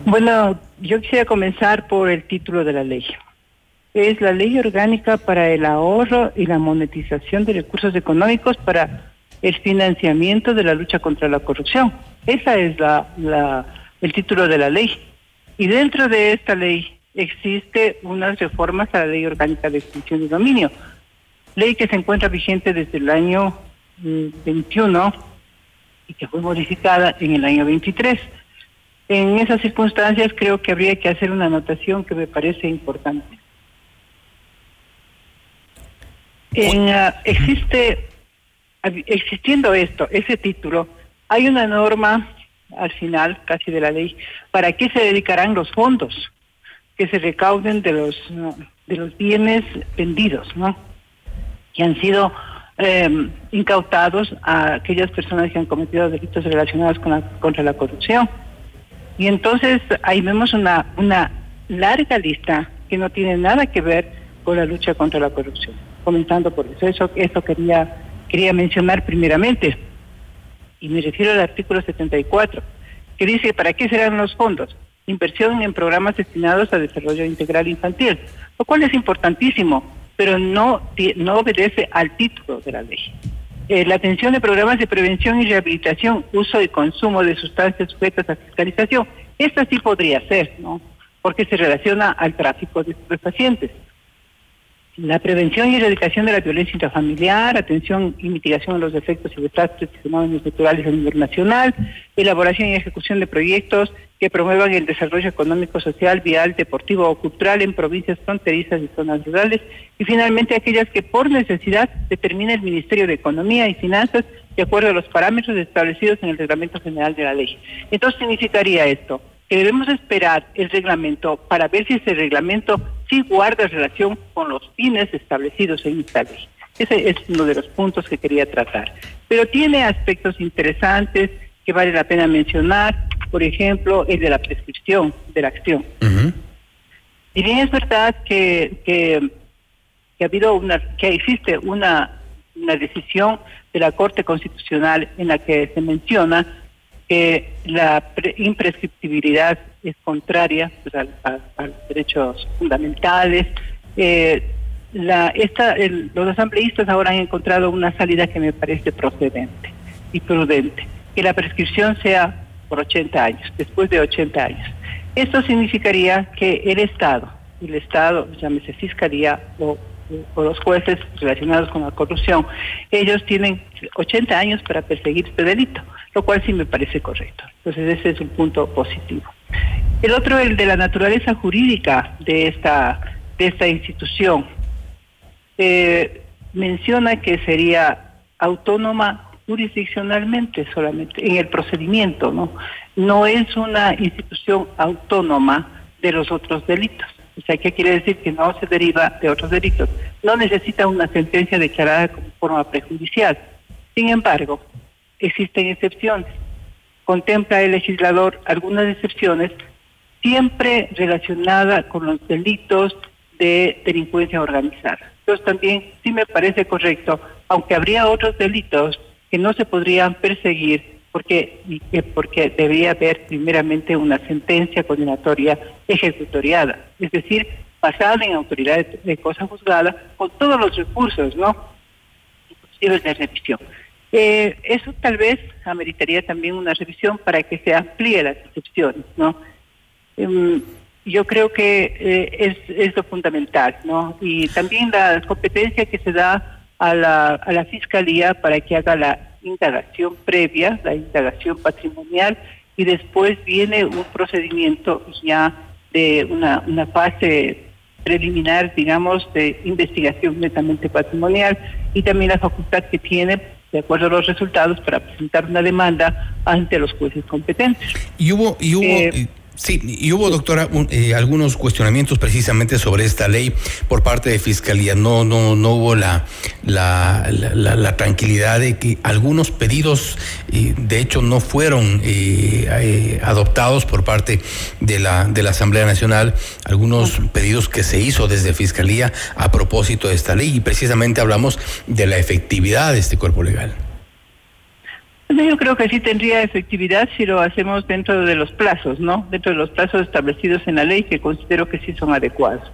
Bueno, yo quisiera comenzar por el título de la ley. Es la ley orgánica para el ahorro y la monetización de recursos económicos para el financiamiento de la lucha contra la corrupción. Esa es la, el título de la ley. Y dentro de esta ley existe unas reformas a la ley orgánica de extinción de dominio, ley que se encuentra vigente desde el año 21 mm, y que fue modificada en el año 23. En esas circunstancias creo que habría que hacer una anotación que me parece importante. En, uh, existe, existiendo esto, ese título, hay una norma al final casi de la ley para qué se dedicarán los fondos que se recauden de los de los bienes vendidos, ¿no? Que han sido eh, incautados a aquellas personas que han cometido delitos relacionados con la, contra la corrupción. Y entonces ahí vemos una, una larga lista que no tiene nada que ver con la lucha contra la corrupción. Comenzando por eso, eso, eso quería, quería mencionar primeramente. Y me refiero al artículo 74, que dice, ¿para qué serán los fondos? Inversión en programas destinados a desarrollo integral infantil, lo cual es importantísimo, pero no, no obedece al título de la ley. Eh, la atención de programas de prevención y rehabilitación, uso y consumo de sustancias sujetas a fiscalización. Esta sí podría ser, ¿no? Porque se relaciona al tráfico de pacientes la prevención y erradicación de la violencia intrafamiliar, atención y mitigación de los efectos y desastres y fenómenos a nivel nacional, elaboración y ejecución de proyectos que promuevan el desarrollo económico, social, vial, deportivo o cultural en provincias fronterizas y zonas rurales, y finalmente aquellas que por necesidad determine el Ministerio de Economía y Finanzas de acuerdo a los parámetros establecidos en el Reglamento General de la Ley. Entonces significaría esto, que debemos esperar el reglamento para ver si ese reglamento sí guarda relación con los fines establecidos en esta ley. Ese es uno de los puntos que quería tratar. Pero tiene aspectos interesantes que vale la pena mencionar, por ejemplo, el de la prescripción de la acción. Y bien es verdad que, que, ha habido una, que existe una, una decisión de la Corte Constitucional en la que se menciona que la imprescriptibilidad es contraria pues, a, los derechos fundamentales. Eh, los asambleístas ahora han encontrado una salida que me parece procedente y prudente, que la prescripción sea por 80 años, después de 80 años. Esto significaría que el Estado, el Estado, llámese Fiscalía o o los jueces relacionados con la corrupción, ellos tienen 80 años para perseguir este delito, lo cual sí me parece correcto. Entonces ese es un punto positivo. El otro, el de la naturaleza jurídica de esta, de esta institución, eh, menciona que sería autónoma jurisdiccionalmente solamente en el procedimiento, ¿no? No es una institución autónoma de los otros delitos. O sea, ¿qué quiere decir? Que no se deriva de otros delitos. No necesita una sentencia declarada como forma prejudicial. Sin embargo, existen excepciones. Contempla el legislador algunas excepciones siempre relacionadas con los delitos de delincuencia organizada. Entonces también sí me parece correcto, aunque habría otros delitos que no se podrían perseguir porque, porque debería haber primeramente una sentencia condenatoria ejecutoriada, es decir, basada en autoridad de, cosa juzgada con todos los recursos, ¿no? Inclusive de revisión. Eh, eso tal vez ameritaría también una revisión para que se amplíe las excepciones, ¿no? Em, yo creo que eh, es, es lo fundamental, ¿no? Y también la competencia que se da a la, a la Fiscalía para que haga la indagación previa, la indagación patrimonial, y después viene un procedimiento ya de una, una fase preliminar, digamos, de investigación netamente patrimonial y también la facultad que tiene, de acuerdo a los resultados, para presentar una demanda ante los jueces competentes. Y hubo, y hubo, eh, Sí, y hubo, doctora, eh, algunos cuestionamientos precisamente sobre esta ley por parte de Fiscalía. No, no, no hubo la, la, la, tranquilidad de que algunos pedidos, eh, de hecho, no fueron eh, adoptados por parte de la, de la Asamblea Nacional. Algunos pedidos que se hizo desde Fiscalía a propósito de esta ley. Y precisamente hablamos de la efectividad de este cuerpo legal. Yo creo que sí tendría efectividad si lo hacemos dentro de los plazos, ¿no? Dentro de los plazos establecidos en la ley, que considero que sí son adecuados.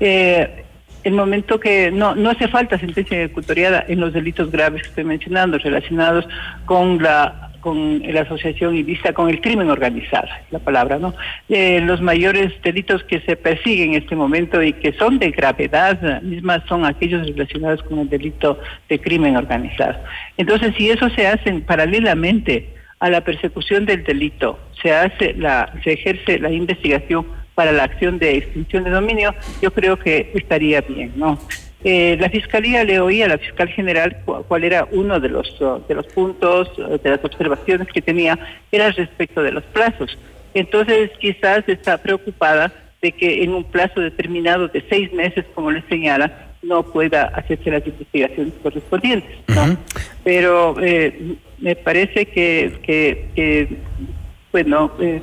Eh, el momento que no, no hace falta sentencia ejecutoriada en los delitos graves que estoy mencionando, relacionados con la con la asociación y vista con el crimen organizado, la palabra, ¿no? Eh, los mayores delitos que se persiguen en este momento y que son de gravedad misma son aquellos relacionados con el delito de crimen organizado. Entonces, si eso se hace paralelamente a la persecución del delito, se hace la, se ejerce la investigación para la acción de extinción de dominio, yo creo que estaría bien, ¿no? Eh, la Fiscalía le oía a la Fiscal General cuál era uno de los, uh, de los puntos, uh, de las observaciones que tenía, era respecto de los plazos. Entonces, quizás está preocupada de que en un plazo determinado de seis meses, como le señala, no pueda hacerse las investigaciones correspondientes. Pero eh, me parece que, que, bueno, eh,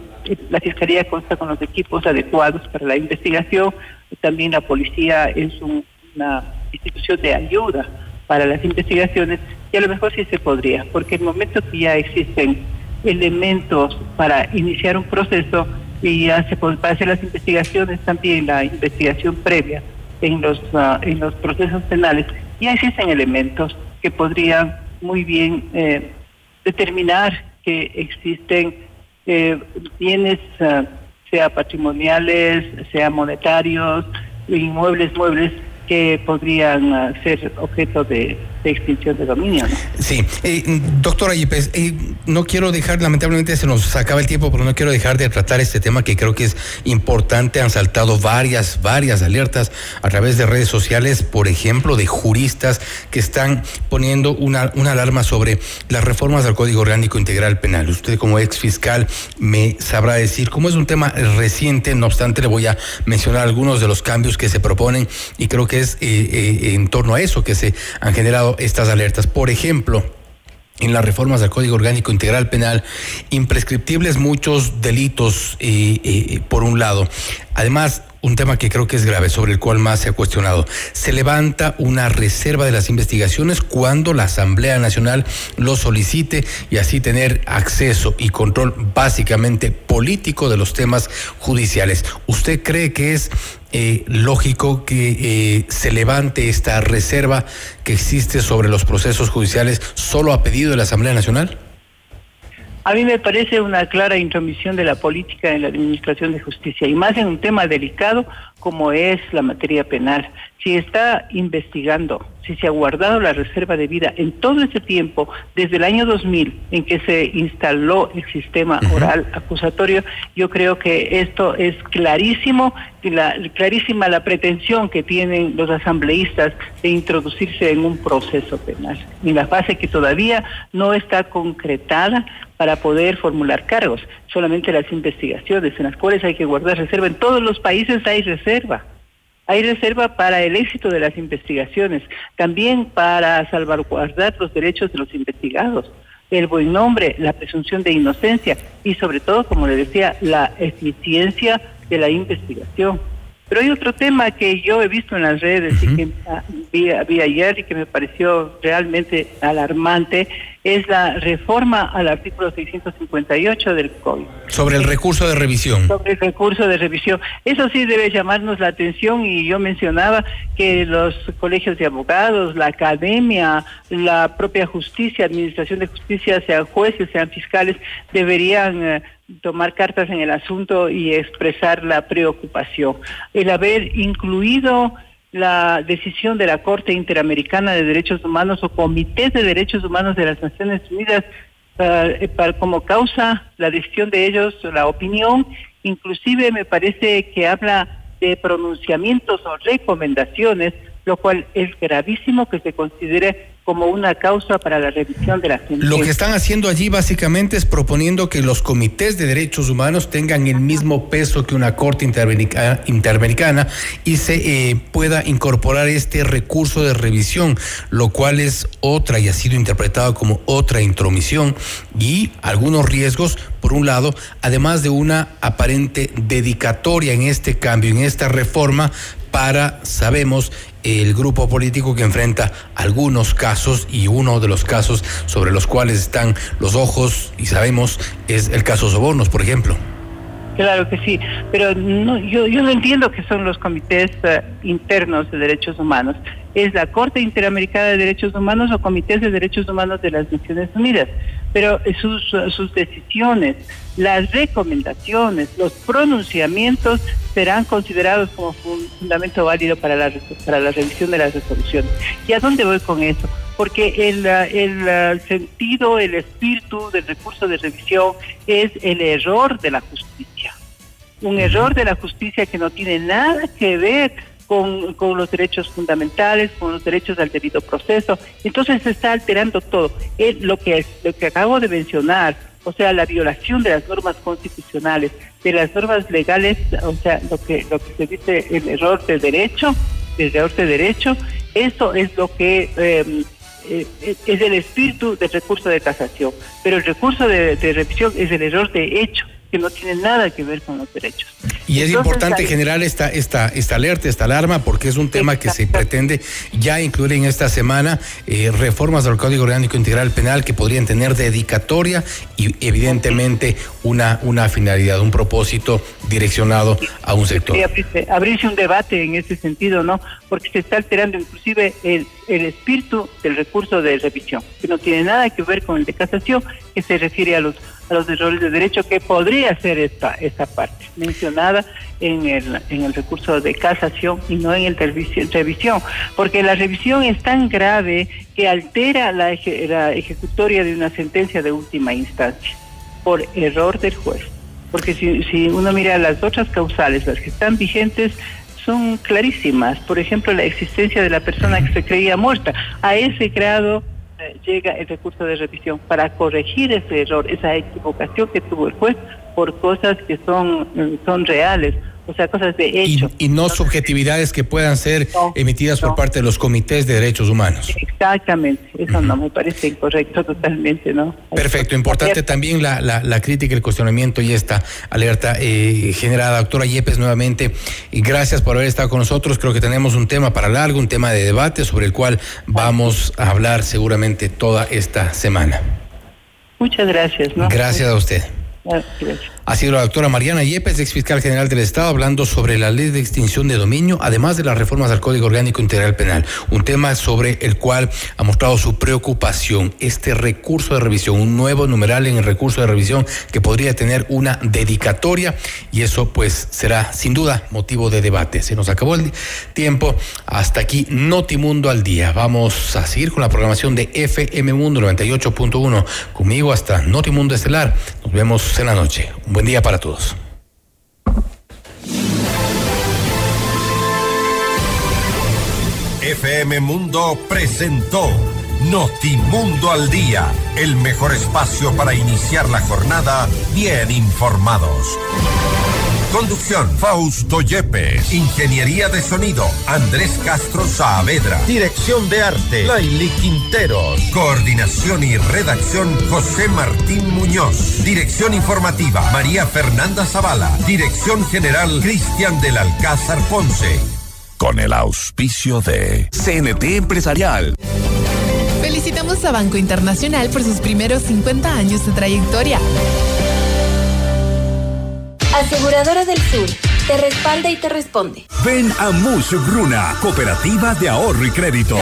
la Fiscalía consta con los equipos adecuados para la investigación, también la policía es un una institución de ayuda para las investigaciones y a lo mejor sí se podría, porque en el momento que ya existen elementos para iniciar un proceso y ya se puede hacer las investigaciones también la investigación previa en los ah, en los procesos penales ya existen elementos que podrían muy bien eh, determinar que existen eh, bienes uh, sea patrimoniales sea monetarios inmuebles muebles que podrían ah, ser objeto de, extinción de dominio. Sí, eh, doctora Yepes, eh, no quiero dejar, lamentablemente se nos acaba el tiempo, pero no quiero dejar de tratar este tema que creo que es importante. Han saltado varias, varias alertas a través de redes sociales, por ejemplo, de juristas que están poniendo una, una alarma sobre las reformas del Código Orgánico Integral Penal. Usted como ex fiscal me sabrá decir, cómo es un tema reciente, no obstante le voy a mencionar algunos de los cambios que se proponen y creo que eh, eh, en torno a eso que se han generado estas alertas. Por ejemplo, en las reformas del Código Orgánico Integral Penal, imprescriptibles muchos delitos, eh, por un lado. Además, un tema que creo que es grave, sobre el cual más se ha cuestionado. Se levanta una reserva de las investigaciones cuando la Asamblea Nacional lo solicite y así tener acceso y control básicamente político de los temas judiciales. ¿Usted cree que es eh, lógico que eh, se levante esta reserva que existe sobre los procesos judiciales solo a pedido de la Asamblea Nacional? A mí me parece una clara intromisión de la política en la administración de justicia y más en un tema delicado como es la materia penal. Si está investigando, si se ha guardado la reserva de vida en todo ese tiempo, desde el año 2000 en que se instaló el sistema oral acusatorio, yo creo que esto es clarísimo, la, clarísima la pretensión que tienen los asambleístas de introducirse en un proceso penal, en la fase que todavía no está concretada para poder formular cargos, solamente las investigaciones en las cuales hay que guardar reserva. En todos los países hay reserva. Hay reserva para el éxito de las investigaciones, también para salvaguardar los derechos de los investigados, el buen nombre, la presunción de inocencia y sobre todo, como le decía, la eficiencia de la investigación. Pero hay otro tema que yo he visto en las redes y que ah, vi, ayer y que me pareció realmente alarmante, es la reforma al artículo 658 del Código. Sobre el recurso de revisión. Sobre el recurso de revisión. Eso sí debe llamarnos la atención y yo mencionaba que los colegios de abogados, la academia, la propia justicia, administración de justicia, sean jueces, sean fiscales, deberían... Eh, tomar cartas en el asunto y expresar la preocupación. El haber incluido la decisión de la Corte Interamericana de Derechos Humanos o Comité de Derechos Humanos de las Naciones Unidas eh, para, como causa la decisión de ellos, la opinión, inclusive me parece que habla de pronunciamientos o recomendaciones, lo cual es gravísimo que se considere como una causa para la revisión de la sentencia. Lo que están haciendo allí básicamente es proponiendo que los comités de derechos humanos tengan el mismo peso que una corte interamericana, interamericana y se eh, pueda incorporar este recurso de revisión, lo cual es otra y ha sido interpretado como otra intromisión y algunos riesgos, por un lado, además de una aparente dedicatoria en este cambio, en esta reforma para, sabemos, el grupo político que enfrenta algunos casos y uno de los casos sobre los cuales están los ojos y sabemos es el caso Sobornos, por ejemplo. Claro que sí, pero no, yo, yo no entiendo que son los comités uh, internos de derechos humanos. ¿Es la Corte Interamericana de Derechos Humanos o comités de derechos humanos de las Naciones Unidas? Pero sus, sus decisiones, las recomendaciones, los pronunciamientos serán considerados como fundamento válido para la, para la revisión de las resoluciones. ¿Y a dónde voy con eso? Porque el, el sentido, el espíritu del recurso de revisión es el error de la justicia. Un error de la justicia que no tiene nada que ver con, con, los derechos fundamentales, con los derechos al debido proceso. Entonces se está alterando todo. Es lo que, lo que acabo de mencionar, o sea, la violación de las normas constitucionales, de las normas legales, o sea, lo que, lo que se dice el error de derecho, el error de derecho, eso es lo que... Eh, eh, es el espíritu del recurso de casación, pero el recurso de revisión es el error de hecho, que no tiene nada que ver con los derechos. Y es Entonces, importante hay... generar esta, esta, esta alerta, esta alarma, porque es un tema que se pretende ya incluir en esta semana eh, reformas del Código Orgánico Integral Penal que podrían tener dedicatoria y evidentemente una, una finalidad, un propósito direccionado a un sector. Abrirse, abrirse, un debate en ese sentido, ¿no? Porque se está alterando inclusive el, el espíritu del recurso de revisión, que no tiene nada que ver con el de casación, que se refiere a los a los errores de derecho que podría ser esta esta parte mencionada en el en el recurso de casación y no en el revisión porque la revisión es tan grave que altera la, la ejecutoria de una sentencia de última instancia por error del juez. Porque si, si uno mira las otras causales las que están vigentes son clarísimas. Por ejemplo la existencia de la persona que se creía muerta. A ese grado llega el recurso de revisión. Para corregir ese error, esa equivocación que tuvo el juez por cosas que son, son reales, o sea, cosas de hecho. Y, y no subjetividades que puedan ser no, emitidas no. por parte de los comités de derechos humanos. Exactamente, eso uh -huh. no me parece incorrecto totalmente, ¿no? Perfecto, importante también la, la, la crítica, el cuestionamiento y esta alerta eh, generada. Doctora Yepes, nuevamente, y gracias por haber estado con nosotros. Creo que tenemos un tema para largo, un tema de debate sobre el cual vamos a hablar seguramente toda esta semana. Muchas gracias. ¿no? Gracias a usted. Gracias. Ha sido la doctora Mariana Yepes, ex fiscal general del Estado, hablando sobre la ley de extinción de dominio, además de las reformas al Código Orgánico Integral Penal. Un tema sobre el cual ha mostrado su preocupación. Este recurso de revisión, un nuevo numeral en el recurso de revisión que podría tener una dedicatoria y eso pues será sin duda motivo de debate. Se nos acabó el tiempo. Hasta aquí Notimundo al día. Vamos a seguir con la programación de FM Mundo 98.1. Conmigo hasta Notimundo Estelar. Nos vemos en la noche. Un buen día para todos. FM Mundo presentó Notimundo al Día, el mejor espacio para iniciar la jornada bien informados. Conducción, Fausto Yepes. Ingeniería de sonido, Andrés Castro Saavedra. Dirección de arte, Laili Quinteros. Coordinación y redacción, José Martín Muñoz. Dirección informativa, María Fernanda Zavala. Dirección general, Cristian del Alcázar Ponce. Con el auspicio de CNT Empresarial. Felicitamos a Banco Internacional por sus primeros 50 años de trayectoria. Aseguradora del Sur, te respalda y te responde. Ven a Mush Gruna, Cooperativa de Ahorro y Crédito.